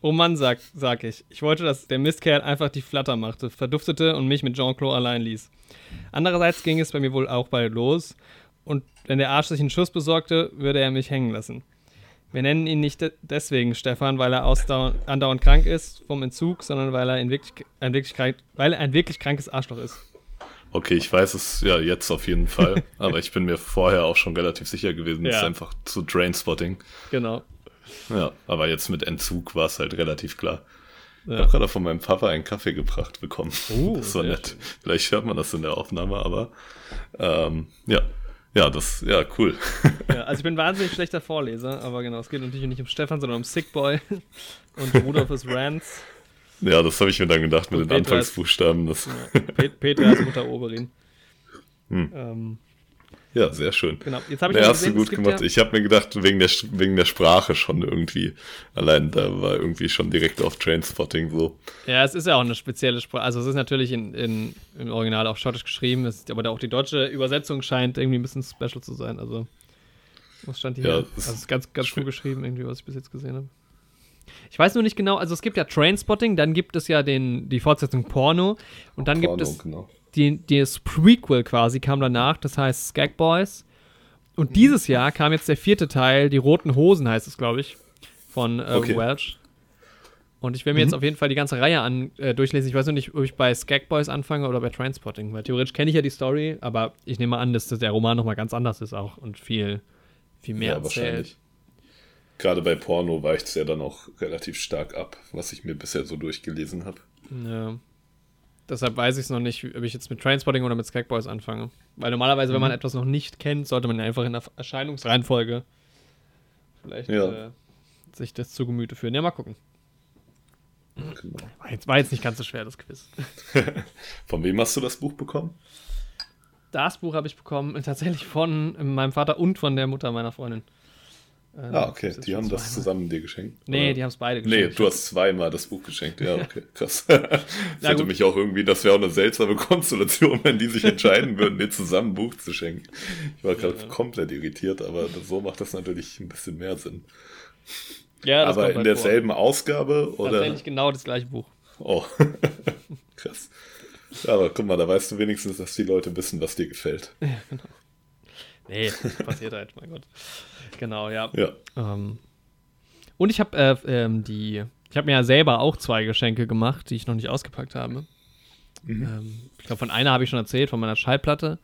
oh Mann, sag, sag ich. Ich wollte, dass der Mistkerl einfach die Flatter machte, verduftete und mich mit Jean-Claude allein ließ. Andererseits ging es bei mir wohl auch bald los und wenn der Arsch sich einen Schuss besorgte, würde er mich hängen lassen. Wir nennen ihn nicht de deswegen Stefan, weil er andauernd krank ist vom Entzug, sondern weil er, in wirklich, ein wirklich, weil er ein wirklich krankes Arschloch ist. Okay, ich weiß es ja jetzt auf jeden Fall, aber ich bin mir vorher auch schon relativ sicher gewesen, ja. ist einfach zu Drainspotting. Genau. Ja, aber jetzt mit Entzug war es halt relativ klar. Ja. Ich habe gerade von meinem Papa einen Kaffee gebracht bekommen. Uh, das war nett. Schön. Vielleicht hört man das in der Aufnahme, aber ähm, ja, ja, das, ja, cool. Ja, also ich bin wahnsinnig schlechter Vorleser, aber genau, es geht natürlich nicht um Stefan, sondern um Sickboy und Rudolphus Rants. Ja, das habe ich mir dann gedacht mit den Petra Anfangsbuchstaben. Das ja, Peter als Mutter Oberin. Hm. Ähm, ja, sehr schön. Genau. Jetzt habe ich ja, hast du gut gemacht. Ja ich habe mir gedacht, wegen der, wegen der Sprache schon irgendwie. Allein da war irgendwie schon direkt auf Trainspotting so. Ja, es ist ja auch eine spezielle Sprache. Also es ist natürlich in, in, im Original auch schottisch geschrieben, ist, aber auch die deutsche Übersetzung scheint irgendwie ein bisschen special zu sein. Also, was stand hier? Ja, also es ist ganz, ganz cool geschrieben, irgendwie, was ich bis jetzt gesehen habe. Ich weiß nur nicht genau, also es gibt ja Trainspotting, dann gibt es ja den, die Fortsetzung Porno und dann Porno, gibt es genau die, das Prequel quasi kam danach, das heißt Skag Boys. Und mhm. dieses Jahr kam jetzt der vierte Teil, die Roten Hosen heißt es, glaube ich, von äh, okay. Welch. Und ich werde mir mhm. jetzt auf jeden Fall die ganze Reihe an, äh, durchlesen. Ich weiß noch nicht, ob ich bei Skag Boys anfange oder bei Transporting, weil theoretisch kenne ich ja die Story, aber ich nehme an, dass der Roman nochmal ganz anders ist auch und viel, viel mehr ja, erzählt. Wahrscheinlich. Gerade bei Porno weicht es ja dann auch relativ stark ab, was ich mir bisher so durchgelesen habe. Ja. Deshalb weiß ich es noch nicht, ob ich jetzt mit Trainspotting oder mit Skagboys anfange. Weil normalerweise, mhm. wenn man mhm. etwas noch nicht kennt, sollte man einfach in der Erscheinungsreihenfolge vielleicht ja. äh, sich das zu Gemüte führen. Ja, mal gucken. Genau. War, jetzt, war jetzt nicht ganz so schwer, das Quiz. von wem hast du das Buch bekommen? Das Buch habe ich bekommen tatsächlich von meinem Vater und von der Mutter meiner Freundin. Ähm, ah, okay, die haben das zusammen dir geschenkt. Nee, oder? die haben es beide geschenkt. Nee, du hast zweimal das Buch geschenkt. Ja, okay, krass. das hätte mich auch irgendwie, das wäre auch eine seltsame Konstellation, wenn die sich entscheiden würden, dir zusammen ein Buch zu schenken. Ich war gerade ja. komplett irritiert, aber so macht das natürlich ein bisschen mehr Sinn. Ja, das aber in derselben vor. Ausgabe oder? Tatsächlich genau das gleiche Buch. Oh, krass. Aber guck mal, da weißt du wenigstens, dass die Leute wissen, was dir gefällt. Ja, genau. Nee, passiert halt, mein Gott. Genau, ja. ja. Ähm, und ich habe äh, ähm, die, ich habe mir ja selber auch zwei Geschenke gemacht, die ich noch nicht ausgepackt habe. Mhm. Ähm, ich glaube, von einer habe ich schon erzählt, von meiner Schallplatte.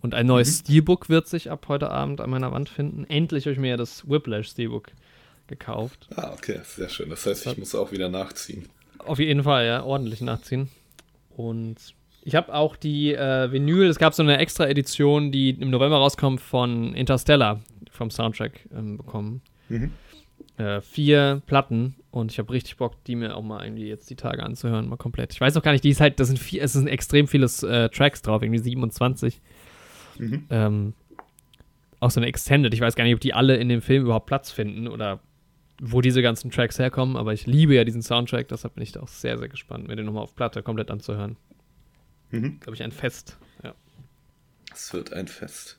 Und ein neues mhm. Steelbook wird sich ab heute Abend an meiner Wand finden. Endlich habe ich mir ja das Whiplash Steelbook gekauft. Ah, okay, sehr schön. Das heißt, ich muss auch wieder nachziehen. Auf jeden Fall, ja, ordentlich nachziehen. Und Ich habe auch die äh, Vinyl, es gab so eine extra Edition, die im November rauskommt von Interstellar vom Soundtrack ähm, bekommen. Mhm. Äh, vier Platten und ich habe richtig Bock, die mir auch mal irgendwie jetzt die Tage anzuhören, mal komplett. Ich weiß auch gar nicht, die ist halt, das sind vier, es sind extrem viele äh, Tracks drauf, irgendwie 27. Mhm. Ähm, auch so eine Extended. Ich weiß gar nicht, ob die alle in dem Film überhaupt Platz finden oder wo diese ganzen Tracks herkommen, aber ich liebe ja diesen Soundtrack, deshalb bin ich da auch sehr, sehr gespannt, mir den nochmal auf Platte komplett anzuhören. Mhm. Glaube ich, ein Fest, ja. Es wird ein Fest.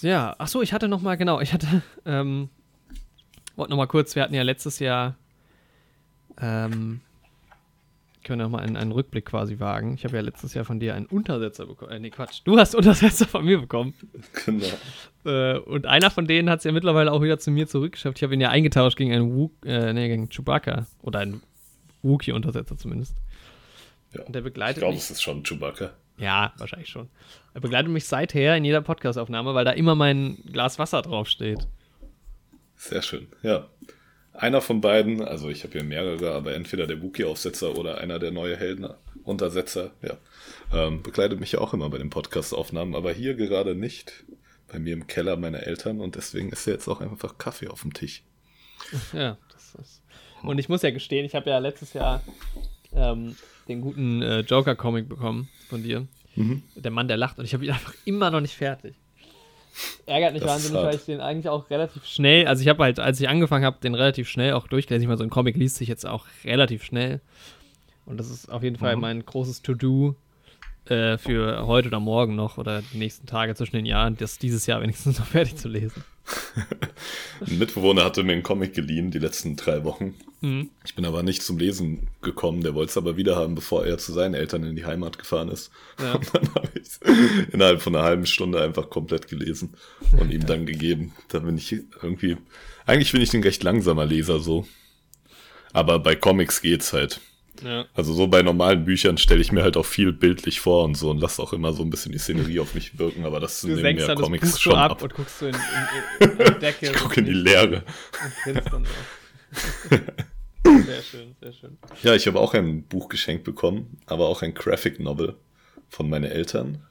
Ja, ach so, ich hatte noch mal, genau, ich hatte, ähm, wollte noch mal kurz, wir hatten ja letztes Jahr, ähm, können wir noch mal einen, einen Rückblick quasi wagen. Ich habe ja letztes Jahr von dir einen Untersetzer bekommen. Äh, nee, Quatsch. Du hast Untersetzer von mir bekommen. Genau. Äh, und einer von denen hat es ja mittlerweile auch wieder zu mir zurückgeschafft. Ich habe ihn ja eingetauscht gegen einen Wookie, äh, nee, gegen Chewbacca. Oder einen Wookie-Untersetzer zumindest. Ja. Und der begleitet ich glaube, es ist schon Chewbacca. Ja, wahrscheinlich schon. Er begleitet mich seither in jeder Podcastaufnahme, weil da immer mein Glas Wasser draufsteht. Sehr schön, ja. Einer von beiden, also ich habe hier mehrere, aber entweder der Wookie-Aufsetzer oder einer der neue Helden-Untersetzer, ja, ähm, begleitet mich ja auch immer bei den Podcast-Aufnahmen, aber hier gerade nicht. Bei mir im Keller meiner Eltern und deswegen ist ja jetzt auch einfach Kaffee auf dem Tisch. Ja, das ist. Und ich muss ja gestehen, ich habe ja letztes Jahr ähm, den guten äh, Joker-Comic bekommen von dir. Mhm. Der Mann, der lacht und ich habe ihn einfach immer noch nicht fertig. Ärgert mich das wahnsinnig, weil ich den eigentlich auch relativ schnell, also ich habe halt, als ich angefangen habe, den relativ schnell auch durchgelesen. Ich meine, so ein Comic liest sich jetzt auch relativ schnell. Und das ist auf jeden Fall mhm. mein großes To-Do äh, für heute oder morgen noch oder die nächsten Tage zwischen den Jahren, das dieses Jahr wenigstens noch fertig zu lesen. Ein Mitbewohner hatte mir einen Comic geliehen die letzten drei Wochen. Mhm. Ich bin aber nicht zum Lesen gekommen. Der wollte es aber wieder haben, bevor er zu seinen Eltern in die Heimat gefahren ist. Ja. Und dann habe ich es innerhalb von einer halben Stunde einfach komplett gelesen und ihm dann gegeben. Da bin ich irgendwie. Eigentlich bin ich ein recht langsamer Leser so. Aber bei Comics geht's halt. Ja. Also so bei normalen Büchern stelle ich mir halt auch viel bildlich vor und so und lasse auch immer so ein bisschen die Szenerie auf mich wirken, aber das sind mir Comics schon ab, ab. und guckst du in, in, in, in Decke. ich gucke in die Leere. sehr schön, sehr schön. Ja, ich habe auch ein Buch geschenkt bekommen, aber auch ein Graphic Novel von meinen Eltern.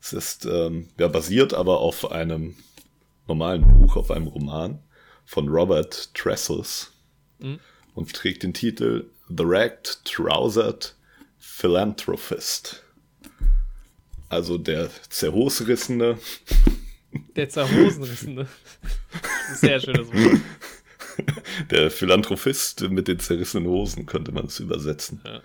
Es ist ähm, ja basiert aber auf einem normalen Buch, auf einem Roman von Robert Tressels mhm. und trägt den Titel The Ragged Trousered Philanthropist. Also der zerhosrissene. Der zerhosenrissene. Sehr schönes Wort. Der Philanthropist mit den zerrissenen Hosen könnte man es übersetzen. Ja.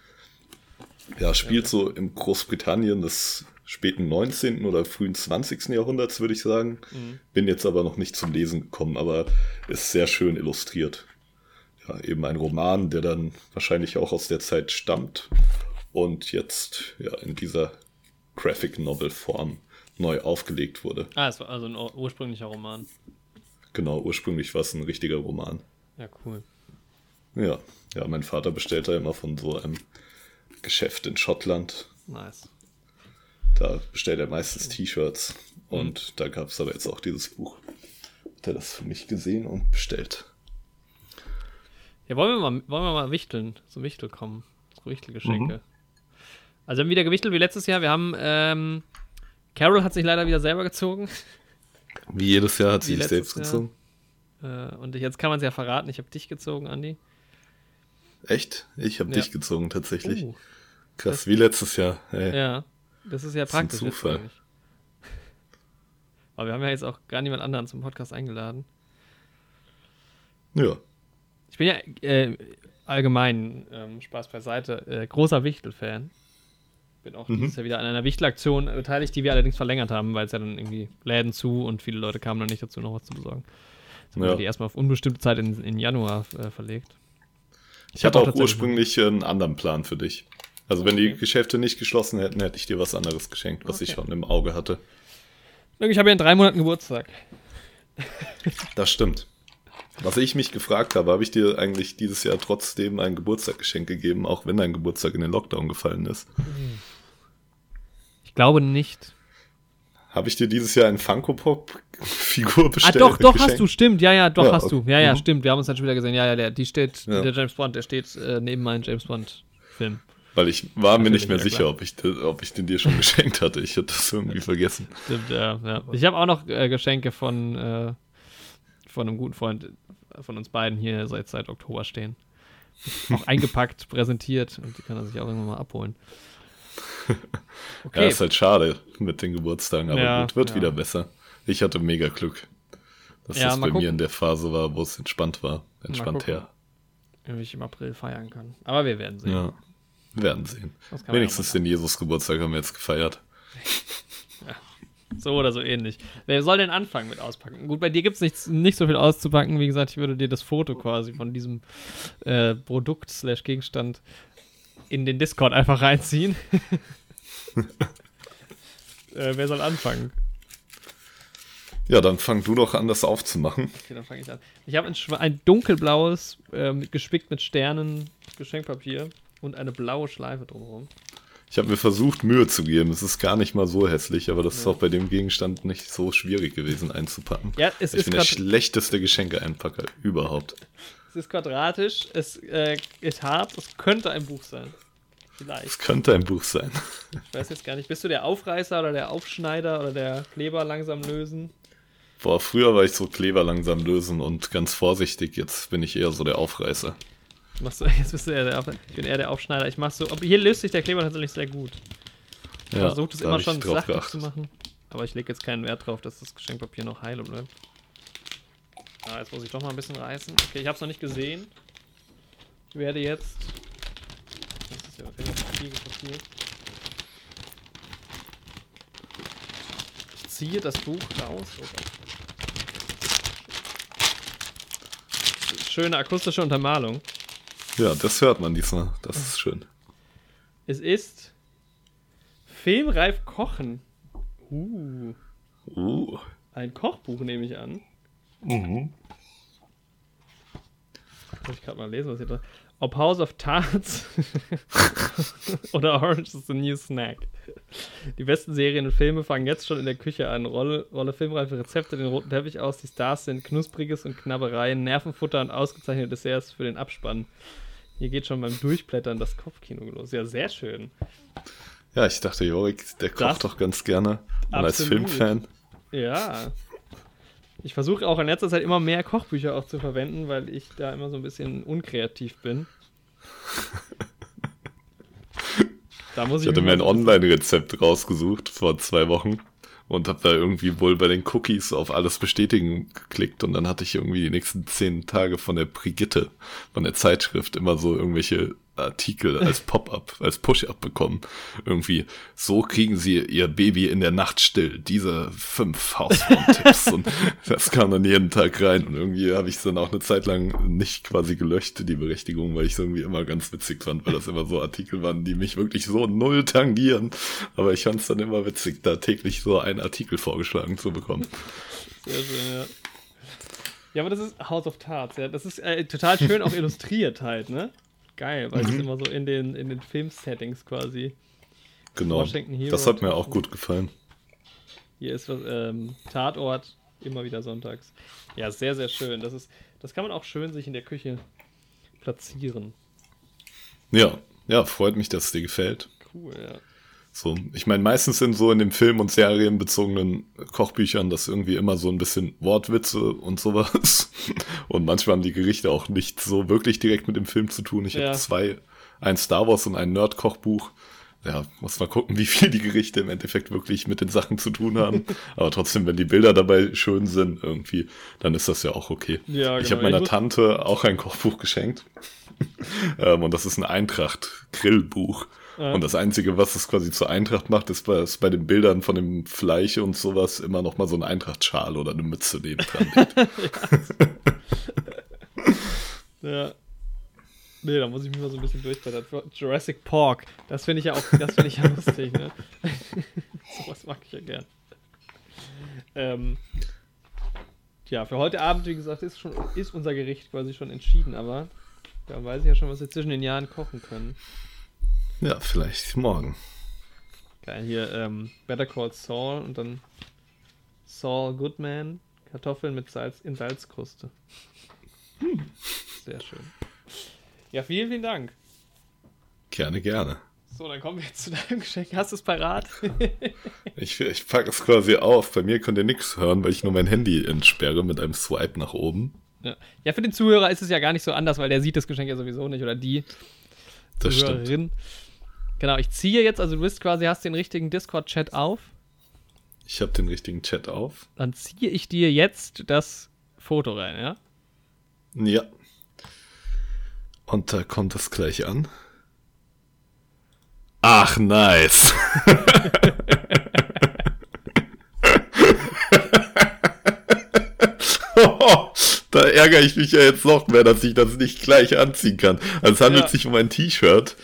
ja, spielt so im Großbritannien des späten 19. oder frühen 20. Jahrhunderts, würde ich sagen. Mhm. Bin jetzt aber noch nicht zum Lesen gekommen, aber ist sehr schön illustriert ja, eben ein Roman, der dann wahrscheinlich auch aus der Zeit stammt und jetzt ja in dieser Graphic Novel Form neu aufgelegt wurde. Ah, es war also ein ursprünglicher Roman. Genau, ursprünglich war es ein richtiger Roman. Ja, cool. Ja, ja, mein Vater bestellt da immer von so einem Geschäft in Schottland. Nice. Da bestellt er meistens T-Shirts und mhm. da gab es aber jetzt auch dieses Buch. Hat er das für mich gesehen und bestellt. Ja, wollen wir mal, wollen wir mal wichteln, zum Wichtel kommen. So Wichtelgeschenke. Mhm. Also wir haben wieder gewichtelt wie letztes Jahr. Wir haben, ähm, Carol hat sich leider wieder selber gezogen. Wie jedes Jahr hat sie sich selbst Jahr. gezogen. Äh, und jetzt kann man es ja verraten, ich habe dich gezogen, Andi. Echt? Ich habe ja. dich gezogen, tatsächlich. Uh, Krass, wie letztes Jahr. Ey. Ja, das ist ja das praktisch. Ist ein Zufall. Aber wir haben ja jetzt auch gar niemand anderen zum Podcast eingeladen. Ja. Ich bin ja äh, allgemein, ähm, Spaß beiseite, äh, großer Wichtel-Fan. Bin auch mhm. dieses Jahr wieder an einer Wichtelaktion beteiligt, die wir allerdings verlängert haben, weil es ja dann irgendwie Läden zu und viele Leute kamen dann nicht dazu, noch was zu besorgen. Jetzt haben ja. wir die erstmal auf unbestimmte Zeit in, in Januar äh, verlegt. Ich, ich hatte auch, auch ursprünglich einen anderen Plan für dich. Also wenn die Geschäfte nicht geschlossen hätten, hätte ich dir was anderes geschenkt, was okay. ich schon im Auge hatte. Ich habe ja in drei Monaten Geburtstag. Das stimmt. Was ich mich gefragt habe, habe ich dir eigentlich dieses Jahr trotzdem ein Geburtstaggeschenk gegeben, auch wenn dein Geburtstag in den Lockdown gefallen ist? Ich glaube nicht. Habe ich dir dieses Jahr ein Funko Pop Figur bestellt? Ah, doch, doch, hast du, stimmt. Ja, ja, doch, ja, hast okay. du. Ja, ja, mhm. stimmt. Wir haben uns dann schon wieder gesehen. Ja, ja, der, die steht, ja. der James Bond, der steht äh, neben meinem James Bond Film. Weil ich war mir nicht mehr sicher, ob ich, ob ich den dir schon geschenkt hatte. Ich hatte das irgendwie vergessen. Stimmt, ja. ja. Ich habe auch noch äh, Geschenke von, äh, von einem guten Freund von uns beiden hier seit, seit Oktober stehen. Auch eingepackt, präsentiert und die kann er sich auch irgendwann mal abholen. Okay. Ja, ist halt schade mit den Geburtstagen, aber ja, gut, wird ja. wieder besser. Ich hatte mega Glück, dass ja, das bei gucken. mir in der Phase war, wo es entspannt war. Entspannt her. Wie ich im April feiern kann. Aber wir werden sehen. Ja, wir werden sehen. Wenigstens den Jesus-Geburtstag haben wir jetzt gefeiert. So oder so ähnlich. Wer soll denn anfangen mit auspacken? Gut, bei dir gibt es nicht, so viel auszupacken. Wie gesagt, ich würde dir das Foto quasi von diesem äh, Produkt-Gegenstand in den Discord einfach reinziehen. äh, wer soll anfangen? Ja, dann fang du doch an, das aufzumachen. Okay, dann fange ich an. Ich habe ein, ein, dunkelblaues, äh, gespickt mit Sternen Geschenkpapier und eine blaue Schleife drumherum. Ich habe mir versucht, Mühe zu geben. Es ist gar nicht mal so hässlich, aber das ja. ist auch bei dem Gegenstand nicht so schwierig gewesen einzupacken. Ja, es ich ist bin der schlechteste Geschenke-Einpacker überhaupt. Es ist quadratisch, es äh, ist hart, es könnte ein Buch sein. Vielleicht. Es könnte ein Buch sein. Ich weiß jetzt gar nicht. Bist du der Aufreißer oder der Aufschneider oder der Kleber langsam lösen? Boah, früher war ich so Kleber langsam lösen und ganz vorsichtig. Jetzt bin ich eher so der Aufreißer. Machst du, jetzt bist du eher der, Auf, ich bin eher der Aufschneider. Ich mach so, aber hier löst sich der Kleber tatsächlich sehr gut. Ich ja, versuche es immer schon sachlich zu machen. Aber ich lege jetzt keinen Wert drauf, dass das Geschenkpapier noch heile bleibt. Ah, jetzt muss ich doch mal ein bisschen reißen. Okay, ich habe es noch nicht gesehen. Ich werde jetzt. Das ist ja viel Papier. Ich ziehe das Buch raus. Oh Schöne akustische Untermalung. Ja, das hört man diesmal. Das ist schön. Es ist Filmreif Kochen. Uh. Uh. Ein Kochbuch nehme ich an. Mhm. Muss ich gerade mal lesen, was hier drin Ob House of Tarts oder Orange is the New Snack. Die besten Serien und Filme fangen jetzt schon in der Küche an. Rolle, Rolle filmreife Rezepte den roten Teppich aus. Die Stars sind Knuspriges und Knabbereien, Nervenfutter und ausgezeichnete Desserts für den Abspann. Hier geht schon beim Durchblättern das Kopfkino los. Ja, sehr schön. Ja, ich dachte, Jorik, der kocht das doch ganz gerne. Und als Filmfan. Ja. Ich versuche auch in letzter Zeit immer mehr Kochbücher auch zu verwenden, weil ich da immer so ein bisschen unkreativ bin. da muss ich, ich hatte mir ein Online-Rezept rausgesucht vor zwei Wochen und habe da irgendwie wohl bei den Cookies auf alles bestätigen geklickt und dann hatte ich irgendwie die nächsten zehn Tage von der Brigitte, von der Zeitschrift immer so irgendwelche Artikel als Pop-up, als Push-up bekommen. Irgendwie, so kriegen sie ihr Baby in der Nacht still. Diese fünf Hausfrauentipps. und das kam dann jeden Tag rein. Und irgendwie habe ich es dann auch eine Zeit lang nicht quasi gelöscht, die Berechtigung, weil ich es irgendwie immer ganz witzig fand, weil das immer so Artikel waren, die mich wirklich so null tangieren. Aber ich fand es dann immer witzig, da täglich so einen Artikel vorgeschlagen zu bekommen. Sehr schön, ja. Ja, aber das ist House of Tarts, ja. Das ist äh, total schön auch illustriert halt, ne? Geil, weil mhm. es immer so in den, in den Film-Settings quasi. Genau. Das hat mir auch gut gefallen. Hier ist was, ähm, Tatort, immer wieder sonntags. Ja, sehr, sehr schön. Das, ist, das kann man auch schön sich in der Küche platzieren. Ja, ja, freut mich, dass es dir gefällt. Cool, ja. So, ich meine, meistens sind so in den Film- und Serienbezogenen Kochbüchern das irgendwie immer so ein bisschen Wortwitze und sowas. Und manchmal haben die Gerichte auch nicht so wirklich direkt mit dem Film zu tun. Ich ja. habe zwei, ein Star Wars und ein Nerd-Kochbuch. Ja, muss mal gucken, wie viel die Gerichte im Endeffekt wirklich mit den Sachen zu tun haben. Aber trotzdem, wenn die Bilder dabei schön sind, irgendwie, dann ist das ja auch okay. Ja, genau. Ich habe meiner Tante auch ein Kochbuch geschenkt. ähm, und das ist ein Eintracht-Grillbuch. Ja. Und das Einzige, was es quasi zur Eintracht macht, ist bei, ist bei den Bildern von dem Fleisch und sowas immer noch mal so ein Eintrachtschal oder eine Mütze neben dran. ja. ja. Nee, da muss ich mich mal so ein bisschen durchblättern. Jurassic Pork, das finde ich ja auch, das finde ich ja lustig, ne? Sowas mag ich ja gern. Ähm, ja, für heute Abend, wie gesagt, ist, schon, ist unser Gericht quasi schon entschieden, aber da weiß ich ja schon, was wir zwischen den Jahren kochen können. Ja, vielleicht morgen. Geil, hier ähm, Better Call Saul und dann Saul Goodman, Kartoffeln mit Salz in Salzkruste. Hm. Sehr schön. Ja, vielen, vielen Dank. Gerne, gerne. So, dann kommen wir jetzt zu deinem Geschenk. Hast du es parat? ich ich packe es quasi auf. Bei mir könnt ihr nichts hören, weil ich nur mein Handy entsperre mit einem Swipe nach oben. Ja. ja, für den Zuhörer ist es ja gar nicht so anders, weil der sieht das Geschenk ja sowieso nicht oder die das Zuhörerin. Stimmt. Genau, ich ziehe jetzt, also du bist quasi, hast den richtigen Discord-Chat auf. Ich habe den richtigen Chat auf. Dann ziehe ich dir jetzt das Foto rein, ja? Ja. Und da kommt es gleich an. Ach, nice. da ärgere ich mich ja jetzt noch mehr, dass ich das nicht gleich anziehen kann. Also es handelt ja. sich um ein T-Shirt.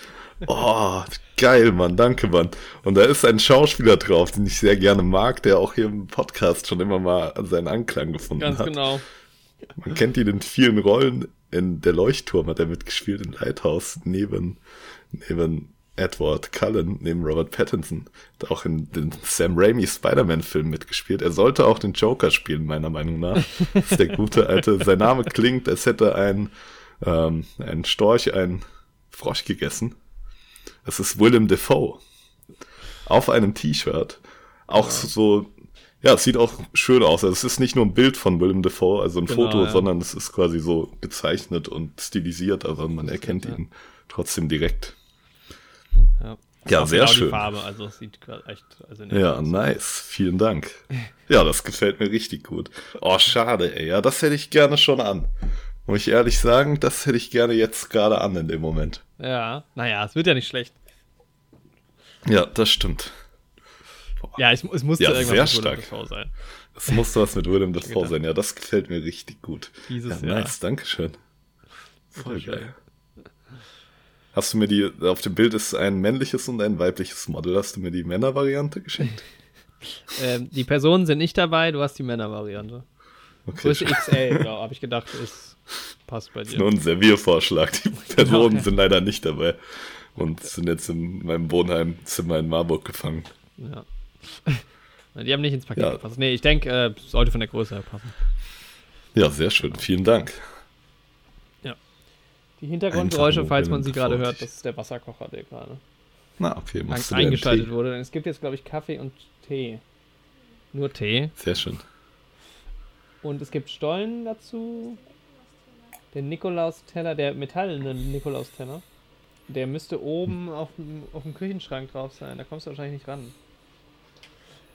Oh, geil, Mann, danke, Mann. Und da ist ein Schauspieler drauf, den ich sehr gerne mag, der auch hier im Podcast schon immer mal seinen Anklang gefunden Ganz hat. Ganz genau. Man kennt ihn in vielen Rollen. In Der Leuchtturm hat er mitgespielt, in Lighthouse, neben, neben Edward Cullen neben Robert Pattinson. Hat auch in den Sam Raimi Spider-Man-Film mitgespielt. Er sollte auch den Joker spielen, meiner Meinung nach. Das ist der gute alte. Sein Name klingt, als hätte ein, ähm, ein Storch einen Frosch gegessen. Es ist Willem Dafoe. Auf einem T-Shirt. Auch ja. so, ja, es sieht auch schön aus. Also es ist nicht nur ein Bild von Willem Dafoe, also ein genau, Foto, ja. sondern es ist quasi so gezeichnet und stilisiert, aber man erkennt ihn trotzdem direkt. Ja, ja sehr genau schön. Farbe, also sieht echt. Also ja, nice. Vielen Dank. Ja, das gefällt mir richtig gut. Oh, schade, ey. Ja, das hätte ich gerne schon an. Muss ich ehrlich sagen, das hätte ich gerne jetzt gerade an in dem Moment. Ja, naja, es wird ja nicht schlecht. Ja, das stimmt. Boah. Ja, es, es musste ja, irgendwas mit Willem sein. Es musste was mit Willem Dafoe sein. Ja, das gefällt mir richtig gut. Dieses ja, nice, Jahr. Dankeschön. Voll geil. Hast du mir die, auf dem Bild ist ein männliches und ein weibliches Model. Hast du mir die Männervariante geschenkt? ähm, die Personen sind nicht dabei, du hast die Männervariante. Okay. Größe XL, ja, habe ich gedacht, ist, passt bei dir. Das ist nur ein Serviervorschlag. Die Personen genau. sind leider nicht dabei und sind jetzt in meinem Wohnheimzimmer in Marburg gefangen. Ja. Die haben nicht ins Paket ja. gepasst. Nee, ich denke, äh, sollte von der Größe her passen. Ja, sehr schön. Vielen Dank. Die Hintergrundgeräusche, falls man sie gerade hört, das ist der Wasserkocher, der gerade Na, okay, machst eingeschaltet wurde. Es gibt jetzt, glaube ich, Kaffee und Tee. Nur Tee. Sehr schön. Und es gibt Stollen dazu. Der Nikolaus-Teller, der metallene Nikolaus-Teller. Der müsste oben hm. auf, dem, auf dem Küchenschrank drauf sein. Da kommst du wahrscheinlich nicht ran.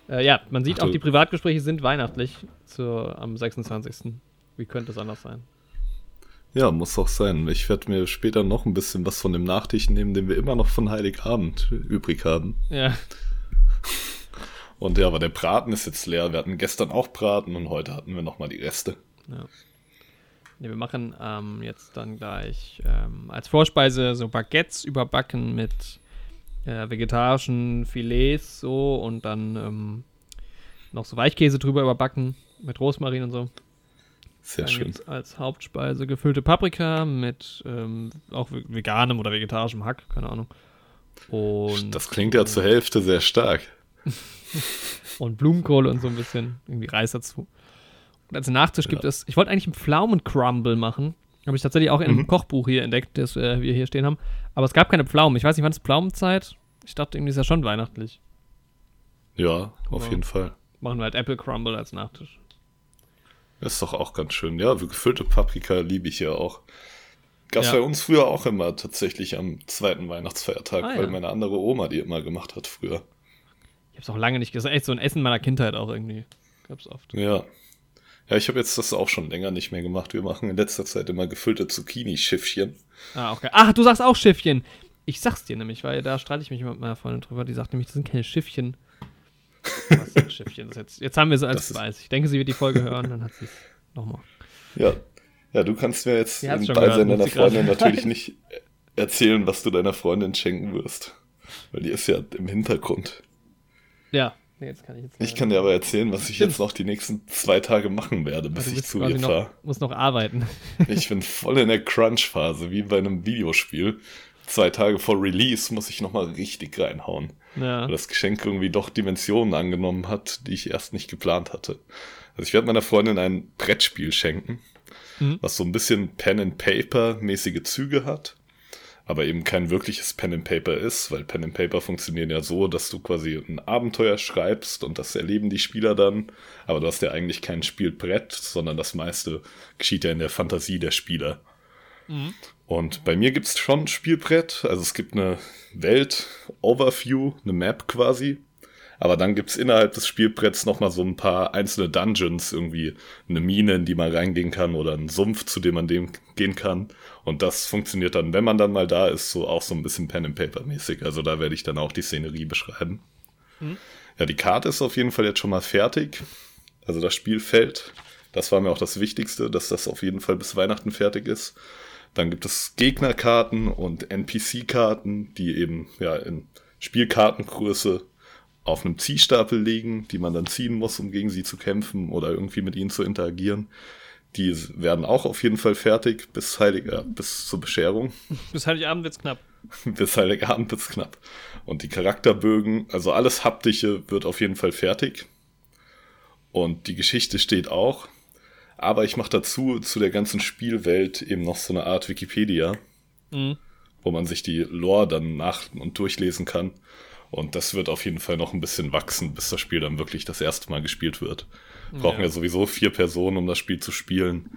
Äh, ja, man sieht Ach, auch, die Privatgespräche sind weihnachtlich zur, am 26. Wie könnte es anders sein? Ja, muss auch sein. Ich werde mir später noch ein bisschen was von dem Nachtisch nehmen, den wir immer noch von Heiligabend übrig haben. Ja. Und ja, aber der Braten ist jetzt leer. Wir hatten gestern auch Braten und heute hatten wir nochmal die Reste. Ja. ja wir machen ähm, jetzt dann gleich ähm, als Vorspeise so Baguettes überbacken mit äh, vegetarischen Filets so und dann ähm, noch so Weichkäse drüber überbacken mit Rosmarin und so. Sehr Dann schön. Als Hauptspeise gefüllte Paprika mit ähm, auch veganem oder vegetarischem Hack, keine Ahnung. Und, das klingt ja zur Hälfte sehr stark. und Blumenkohl und so ein bisschen irgendwie Reis dazu. Und als Nachtisch ja. gibt es, ich wollte eigentlich einen Pflaumencrumble machen. Habe ich tatsächlich auch in einem mhm. Kochbuch hier entdeckt, das äh, wir hier stehen haben. Aber es gab keine Pflaumen. Ich weiß nicht, wann ist Pflaumenzeit? Ich dachte, irgendwie ist ja schon weihnachtlich. Ja, auf Aber jeden Fall. Machen wir halt Apple Crumble als Nachtisch. Das ist doch auch ganz schön. Ja, gefüllte Paprika liebe ich ja auch. Gab es ja. bei uns früher auch immer tatsächlich am zweiten Weihnachtsfeiertag, ah, weil ja. meine andere Oma die immer gemacht hat früher. Ich habe es auch lange nicht gesagt. Echt so ein Essen meiner Kindheit auch irgendwie. Gab's oft. Ja. Ja, ich habe jetzt das auch schon länger nicht mehr gemacht. Wir machen in letzter Zeit immer gefüllte Zucchini-Schiffchen. Ah, okay. Ach, du sagst auch Schiffchen. Ich sag's dir nämlich, weil da streite ich mich mit meiner Freundin drüber. Die sagt nämlich, das sind keine Schiffchen. Was ein Schiffchen jetzt. Jetzt haben wir sie als Beweis. Ich denke, sie wird die Folge hören, dann hat sie es nochmal. Ja. Ja, du kannst mir jetzt im Beisein deiner Freundin natürlich nicht erzählen, was du deiner Freundin schenken wirst. Weil die ist ja im Hintergrund. Ja, nee, jetzt kann ich jetzt. Ich kann dir aber erzählen, was ich jetzt noch die nächsten zwei Tage machen werde, bis ich zu ihr fahre. Muss noch arbeiten. ich bin voll in der Crunch-Phase, wie bei einem Videospiel. Zwei Tage vor Release muss ich nochmal richtig reinhauen. Ja. Weil das Geschenk irgendwie doch Dimensionen angenommen hat, die ich erst nicht geplant hatte. Also ich werde meiner Freundin ein Brettspiel schenken, mhm. was so ein bisschen Pen and Paper mäßige Züge hat, aber eben kein wirkliches Pen and Paper ist, weil Pen and Paper funktionieren ja so, dass du quasi ein Abenteuer schreibst und das erleben die Spieler dann, aber du hast ja eigentlich kein Spielbrett, sondern das meiste geschieht ja in der Fantasie der Spieler. Mhm. Und bei mir gibt es schon ein Spielbrett, also es gibt eine Welt-Overview, eine Map quasi, aber dann gibt es innerhalb des Spielbretts nochmal so ein paar einzelne Dungeons, irgendwie eine Mine, in die man reingehen kann oder einen Sumpf, zu dem man dem gehen kann. Und das funktioniert dann, wenn man dann mal da ist, so auch so ein bisschen Pen and Paper mäßig. Also da werde ich dann auch die Szenerie beschreiben. Mhm. Ja, die Karte ist auf jeden Fall jetzt schon mal fertig. Also das Spielfeld. Das war mir auch das Wichtigste, dass das auf jeden Fall bis Weihnachten fertig ist. Dann gibt es Gegnerkarten und NPC-Karten, die eben ja in Spielkartengröße auf einem Ziehstapel liegen, die man dann ziehen muss, um gegen sie zu kämpfen oder irgendwie mit ihnen zu interagieren. Die werden auch auf jeden Fall fertig bis Heiliger, bis zur Bescherung. Bis Heiligabend wird's knapp. bis Heiligabend wird's knapp. Und die Charakterbögen, also alles Haptische wird auf jeden Fall fertig. Und die Geschichte steht auch. Aber ich mache dazu, zu der ganzen Spielwelt eben noch so eine Art Wikipedia, mhm. wo man sich die Lore dann nach- und durchlesen kann. Und das wird auf jeden Fall noch ein bisschen wachsen, bis das Spiel dann wirklich das erste Mal gespielt wird. Wir brauchen ja. ja sowieso vier Personen, um das Spiel zu spielen.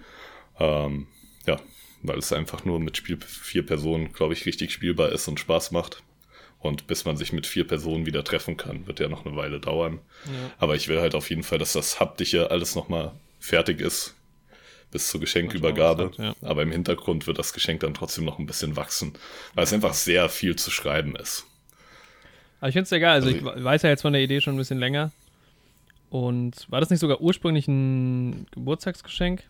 Ähm, ja, weil es einfach nur mit Spiel vier Personen, glaube ich, richtig spielbar ist und Spaß macht. Und bis man sich mit vier Personen wieder treffen kann, wird ja noch eine Weile dauern. Ja. Aber ich will halt auf jeden Fall, dass das Haptische alles nochmal fertig ist bis zur Geschenkübergabe. Hat, ja. Aber im Hintergrund wird das Geschenk dann trotzdem noch ein bisschen wachsen, weil es einfach sehr viel zu schreiben ist. Aber ich finde es egal. Also, also, ich weiß ja jetzt von der Idee schon ein bisschen länger. Und war das nicht sogar ursprünglich ein Geburtstagsgeschenk?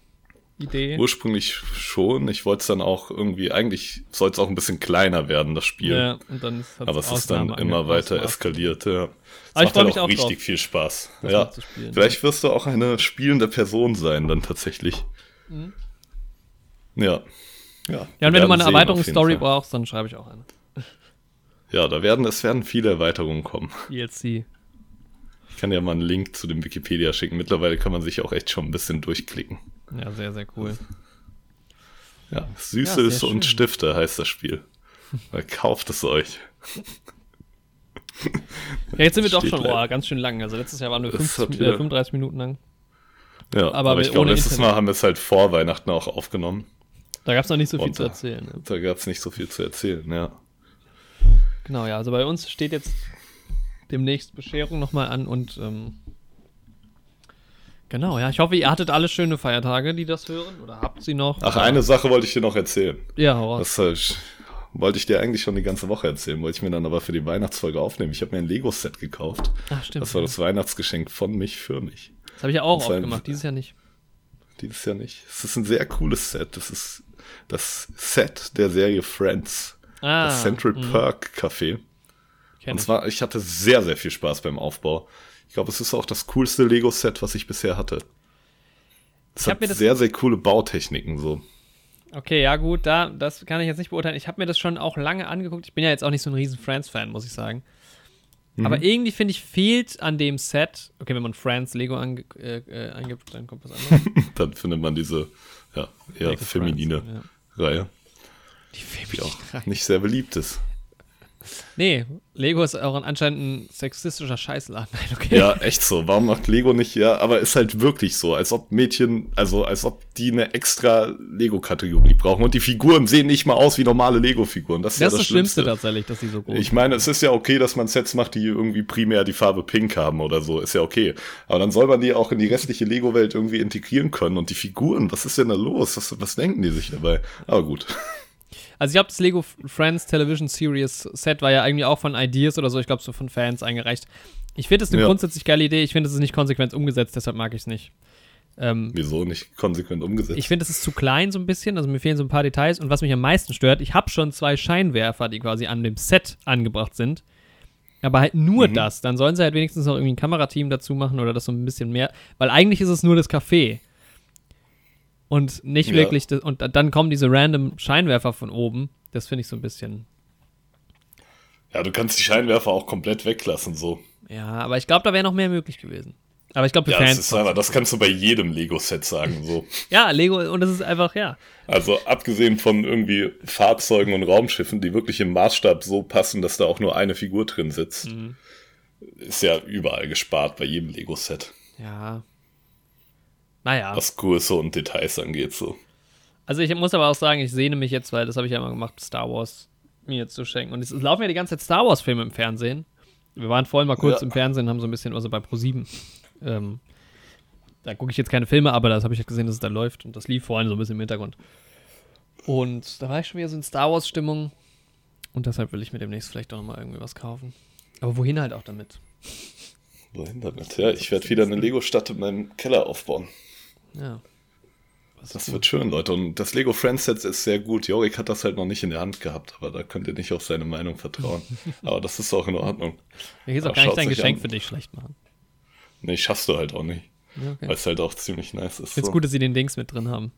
Idee? Ursprünglich schon. Ich wollte es dann auch irgendwie, eigentlich soll es auch ein bisschen kleiner werden, das Spiel. Ja, und dann Aber es ist dann immer weiter eskaliert, ja. Es Aber macht halt auch, auch richtig drauf, viel Spaß. Ja. Vielleicht wirst du auch eine spielende Person sein, dann tatsächlich. Mhm. Ja. Ja, ja und wenn du mal eine Erweiterungsstory brauchst, dann schreibe ich auch eine. Ja, da werden, es werden viele Erweiterungen kommen. DLC. Ich kann ja mal einen Link zu dem Wikipedia schicken. Mittlerweile kann man sich auch echt schon ein bisschen durchklicken. Ja, sehr, sehr cool. Ja, Süßes ja, und Stifte heißt das Spiel. Kauft es euch. ja, jetzt sind wir doch schon oh, ganz schön lang. Also letztes Jahr waren wir 50, äh, 35 Minuten lang. Ja, aber, aber ich glaube, letztes Internet. Mal haben wir es halt vor Weihnachten auch aufgenommen. Da gab es noch nicht so viel und zu erzählen. Ne? Da gab es nicht so viel zu erzählen, ja. Genau, ja. Also bei uns steht jetzt demnächst Bescherung nochmal an und ähm, genau, ja. Ich hoffe, ihr hattet alle schöne Feiertage, die das hören oder habt sie noch. Ach, eine Sache wollte ich dir noch erzählen. Ja, hau Das äh, wollte ich dir eigentlich schon die ganze Woche erzählen, wollte ich mir dann aber für die Weihnachtsfolge aufnehmen. Ich habe mir ein Lego-Set gekauft. Ach, stimmt. Das war das Weihnachtsgeschenk von mich für mich. Das habe ich ja auch aufgemacht, dieses Jahr nicht. Dieses Jahr nicht. Es ist ein sehr cooles Set. Das ist das Set der Serie Friends. Ah, das Central mh. Perk Café. Und zwar, ich hatte sehr, sehr viel Spaß beim Aufbau. Ich glaube, es ist auch das coolste Lego-Set, was ich bisher hatte. Es hat sehr, sehr coole Bautechniken so. Okay, ja gut, da, das kann ich jetzt nicht beurteilen. Ich habe mir das schon auch lange angeguckt. Ich bin ja jetzt auch nicht so ein riesen Friends-Fan, muss ich sagen. Mhm. Aber irgendwie finde ich, fehlt an dem Set, okay, wenn man Friends Lego ange, äh, äh, eingibt, dann kommt was anderes. dann findet man diese, ja, eher Lego feminine Friends, ja. Reihe. Die, die auch nicht sehr beliebt ist. Nee, Lego ist auch anscheinend ein sexistischer Scheißladen. Nein, okay. Ja, echt so. Warum macht Lego nicht, ja, aber ist halt wirklich so, als ob Mädchen, also als ob die eine extra Lego-Kategorie brauchen und die Figuren sehen nicht mal aus wie normale Lego-Figuren. Das ist das, ja das, das Schlimmste. Schlimmste tatsächlich, dass die so groß Ich meine, es ist ja okay, dass man Sets macht, die irgendwie primär die Farbe Pink haben oder so, ist ja okay. Aber dann soll man die auch in die restliche Lego-Welt irgendwie integrieren können und die Figuren, was ist denn da los? Was, was denken die sich dabei? Aber gut. Also ich glaube, das Lego Friends Television Series Set war ja irgendwie auch von Ideas oder so, ich glaube so von Fans eingereicht. Ich finde es eine ja. grundsätzlich geile Idee, ich finde es ist nicht konsequent umgesetzt, deshalb mag ich es nicht. Ähm, Wieso nicht konsequent umgesetzt? Ich finde, es ist zu klein so ein bisschen, also mir fehlen so ein paar Details und was mich am meisten stört, ich habe schon zwei Scheinwerfer, die quasi an dem Set angebracht sind, aber halt nur mhm. das. Dann sollen sie halt wenigstens noch irgendwie ein Kamerateam dazu machen oder das so ein bisschen mehr, weil eigentlich ist es nur das Café und nicht ja. wirklich, und dann kommen diese random Scheinwerfer von oben. Das finde ich so ein bisschen. Ja, du kannst die Scheinwerfer auch komplett weglassen, so. Ja, aber ich glaube, da wäre noch mehr möglich gewesen. Aber ich glaube, Ja, Fans. das, ist aber, das kannst du bei jedem Lego-Set sagen. So. ja, Lego, und das ist einfach, ja. Also abgesehen von irgendwie Fahrzeugen und Raumschiffen, die wirklich im Maßstab so passen, dass da auch nur eine Figur drin sitzt, Mhm. ist ja überall gespart bei jedem Lego-Set, Ja. Naja. was Größe und Details angeht. So. Also ich muss aber auch sagen, ich sehne mich jetzt, weil das habe ich ja immer gemacht, Star Wars mir zu schenken. Und es laufen ja die ganze Zeit Star Wars-Filme im Fernsehen. Wir waren vorhin mal kurz Ja. im Fernsehen, haben so ein bisschen, also bei Pro7. Ähm, da gucke ich jetzt keine Filme, aber das habe ich ja gesehen, dass es da läuft. Und das lief vorhin so ein bisschen im Hintergrund. Und da war ich schon wieder so in Star Wars-Stimmung. Und deshalb will ich mir demnächst vielleicht auch nochmal irgendwie was kaufen. Aber wohin halt auch damit? Wohin damit? Ja, ich werde wieder eine Lego-Stadt in meinem Keller aufbauen. Ja. Das ist wird schön, Leute. Und das Lego Friends Set ist sehr gut. Jorik hat das halt noch nicht in der Hand gehabt, aber da könnt ihr nicht auf seine Meinung vertrauen. aber das ist auch in Ordnung. Mir geht auch Aber gar nicht dein Geschenk an. für dich schlecht machen. Nee, schaffst du halt auch nicht. Ja, okay. Weil es halt auch ziemlich nice ist. Ich finde es so. gut, dass sie den Dings mit drin haben.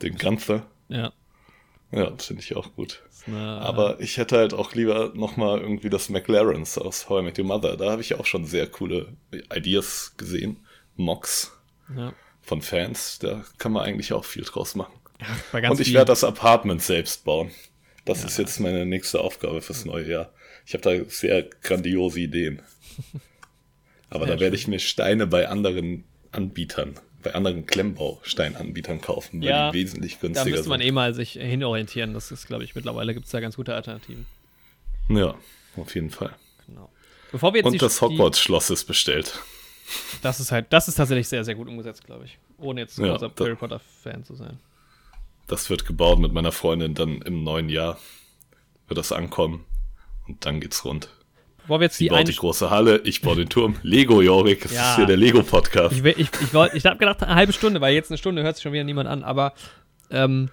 Den Ganzer. Ja. Ja, das finde ich auch gut. Das ist eine, Aber ich hätte halt auch lieber nochmal irgendwie das McLarens aus How I Met Your Mother. Da habe ich auch schon sehr coole Ideas gesehen. Mocks ja. Von Fans. Da kann man eigentlich auch viel draus machen. Ganz Und ich werde das Apartment selbst bauen. Das ist jetzt meine nächste Aufgabe fürs neue Jahr. Ich habe da sehr grandiose Ideen. Aber Sehr da werde ich mir Steine bei anderen Anbietern, bei anderen Klemmbausteinanbietern kaufen, weil Ja, die wesentlich Da günstiger müsste man sind. eh mal sich hinorientieren. Das ist, glaube ich, mittlerweile gibt es da ganz gute Alternativen. Ja, auf jeden Fall. Genau. Bevor wir jetzt Und das Hogwarts-Schloss ist bestellt. Das ist halt, das ist tatsächlich sehr, sehr gut umgesetzt, glaube ich. Ohne jetzt Ja, großer Harry Potter-Fan zu sein. Das wird gebaut mit meiner Freundin dann im neuen Jahr. Wird das ankommen. Und dann geht's rund. Bevor wir jetzt Sie die baut eine. die große Halle, ich baue den Turm. Lego, Jorik, das Ja. ist hier der Lego-Podcast. Ich, ich, ich, wollt- ich habe gedacht, eine halbe Stunde, weil jetzt eine Stunde hört sich schon wieder niemand an. Aber ähm,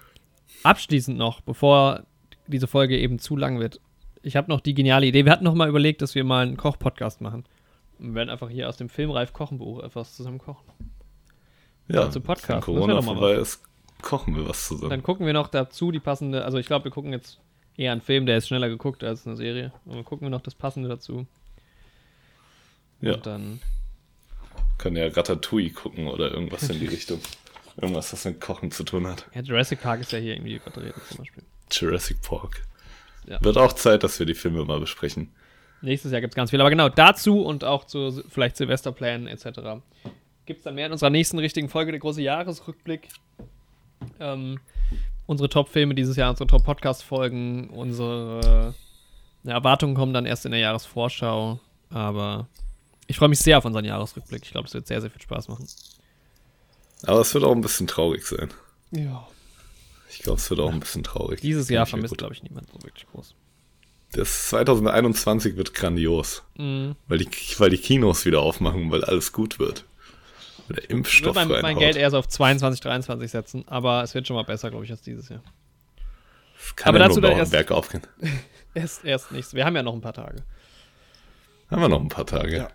abschließend noch, bevor diese Folge eben zu lang wird, ich habe noch die geniale Idee. Wir hatten noch mal überlegt, dass wir mal einen Koch-Podcast machen. Und wir werden einfach hier aus dem Filmreif Kochenbuch etwas zusammen kochen. Ja, zum Podcast. Wenn Das Corona vorbei ist, kochen wir was zusammen. Dann gucken wir noch dazu die passende, also ich glaube, wir gucken jetzt eher einen Film, der ist schneller geguckt als eine Serie. Und dann gucken wir noch das passende dazu. ja, Und dann, können ja Ratatouille gucken oder irgendwas in die Richtung. Irgendwas, was mit Kochen zu tun hat. ja, Jurassic Park ist ja hier irgendwie vertreten zum Beispiel. Jurassic Park. Ja. Wird auch Zeit, dass wir die Filme mal besprechen. Nächstes Jahr gibt es ganz viel. Aber genau, dazu und auch zu vielleicht Silvesterplänen etc. Gibt es dann mehr in unserer nächsten richtigen Folge, der große Jahresrückblick. Ähm, unsere Top-Filme dieses Jahr, unsere Top-Podcast-Folgen, unsere äh, Erwartungen kommen dann erst in der Jahresvorschau. Aber ich freue mich sehr auf unseren Jahresrückblick. Ich glaube, es wird sehr, sehr viel Spaß machen. Aber es wird auch ein bisschen traurig sein. Ja. Ich glaube, es wird auch ein bisschen traurig. Dieses Jahr vermisst, glaube ich, niemand so wirklich groß. Das 2021 wird grandios. Mhm. Weil die, weil die Kinos wieder aufmachen, weil alles gut wird. Weil der Ich Impfstoff würde mein, mein. Geld eher so auf 22, 23 setzen, aber es wird schon mal besser, glaube ich, als dieses Jahr. Es kann aber ja dazu nur erst- bergauf gehen. Erst, erst nichts. Wir haben ja noch ein paar Tage. Haben wir noch ein paar Tage. Ja. Das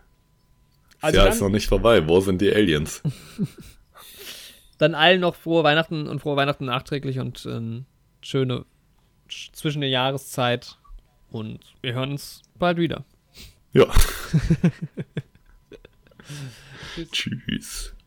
Also Jahr dann, ist noch nicht vorbei. Wo sind die Aliens? dann allen noch frohe Weihnachten und frohe Weihnachten nachträglich und ähm, schöne sch- zwischen der Jahreszeit. Und wir hören uns bald wieder. Ja. Tschüss.